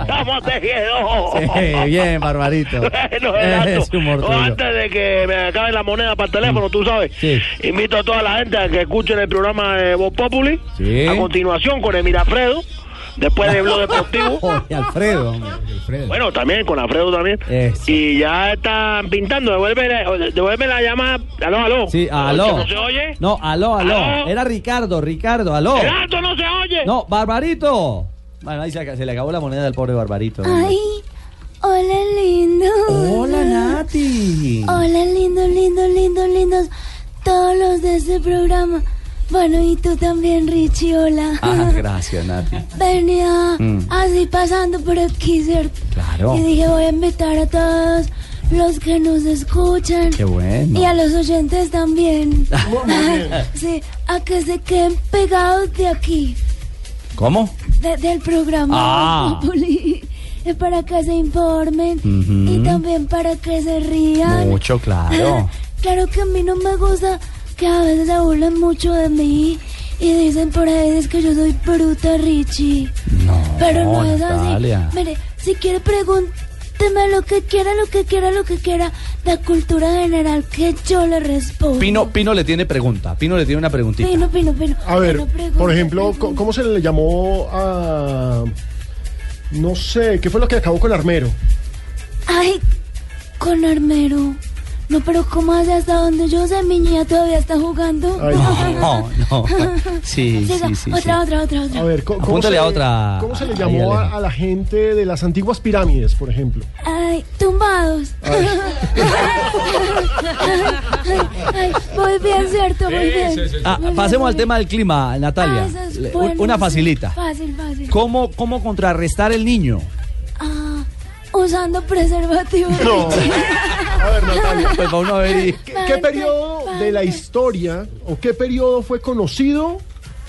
¡Estamos tejidos! Sí, bien, Barbarito. Bueno, Gerardo, Es no, antes de que me acabe la moneda para el teléfono, tú sabes, Sí. invito a toda la gente a que escuchen el programa de Voz Populi. Sí. A continuación con Emir Alfredo, después de Blog Deportivo. Oye, Alfredo. hombre. Bueno, también con Alfredo también. Y ya están pintando. Devuelve, devuelve la llamada. Aló, aló. Sí, ¿No aló. se oye? No, aló, aló. Aló. Era Ricardo, Ricardo, aló. Gerardo, no se oye. No, Barbarito. Bueno, ahí se, se le acabó la moneda del pobre Barbarito. Ay, hola lindo. Hola Nati. Hola lindos, lindos, lindos, lindos. Todos los de este programa. Bueno, y tú también, Richie, hola. Ah, gracias, Nati. Venía Mm. así pasando por aquí, ¿cierto? Claro. Y dije, voy a invitar a todos los que nos escuchan. Qué bueno. Y a los oyentes también. sí, a que se queden pegados de aquí, ¿Cómo? de- del programa. Ah. Es para que se informen y también para que se rían. Mucho, claro. Claro que a mí no me gusta que a veces se burlen mucho de mí y dicen por ahí es que yo soy bruta, Richie. No, Pero no es Natalia. así. Mire, si quiere pregúnteme lo que quiera, lo que quiera, lo que quiera de cultura general que yo le respondo. Pino, Pino le tiene pregunta. Pino le tiene una preguntita. Pino, pino, pino. A ver, Pino, pregunta, por ejemplo, ¿cómo se le llamó a... No sé, ¿qué fue lo que acabó con Armero? Ay, con Armero. No, pero ¿cómo hace hasta donde yo sé? Mi niña todavía está jugando. Ay, No, no. Sí, sí, sí. otra, otra, otra, otra. A ver, ¿cómo, se, a otra. ¿cómo se le llamó a, a la gente de las antiguas pirámides, por ejemplo? Ay, tumbados. Ay, ay, muy bien, ¿cierto? Muy bien. Ah, Muy pasemos al tema del clima, Natalia. Ah, es buena, una sí. facilita. Fácil, fácil. ¿Cómo, ¿Cómo contrarrestar el niño? Usando preservativo. A ver, Natalia. Pues va uno a ver y- ¿Qué, qué periodo de la historia o qué periodo fue conocido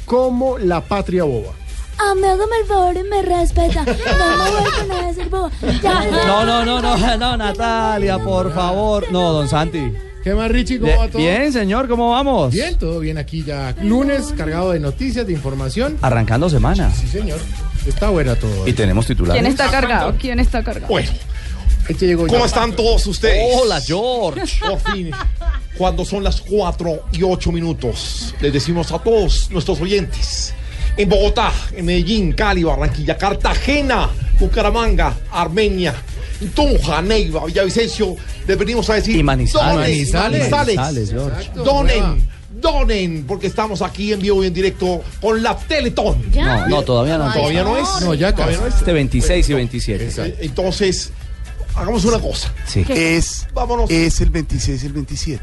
como la patria boba? Ah, me hágame el favor y me respeta. No me vuelvan a decir boba. Ya. No, no, no, no, no, Natalia, por favor. No, don Santi. ¿Qué más, Richie? ¿Cómo va todo? bien, señor, ¿cómo vamos? Bien, todo bien aquí ya. Lunes cargado de noticias, de información. Arrancando semana. Sí, señor. Está buena todo. Y tenemos titulares. ¿Quién está cargado? ¿Quién está cargado? Bueno, este llegó ¿Cómo ya. están todos ustedes? Hola, George. Por fin, cuando son las 4 y 8 minutos, les decimos a todos nuestros oyentes, en Bogotá, en Medellín, Cali, Barranquilla, Cartagena, Bucaramanga, Armenia, Tunja, Neiva, Villavicencio, les venimos a decir, Y Manizales. donen, Manizales. Manizales, donen, donen, porque estamos aquí en vivo y en directo con la Teletón. No, no, todavía no. Todavía no es. No, ya todavía casi. no es. Este 26 y 27. Eh, Entonces, hagamos una cosa. Sí. Es, vámonos. Es el 26 y el 27.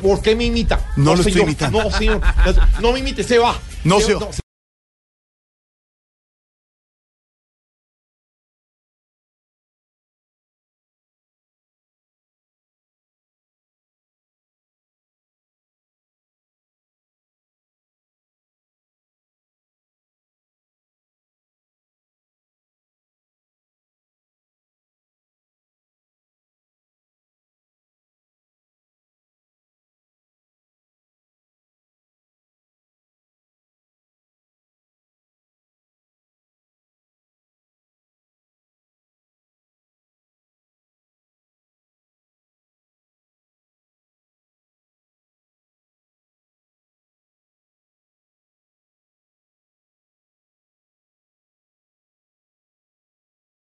¿Por qué me imita? No lo estoy señor. imitando. No, señor. No me imite, se va. No se va.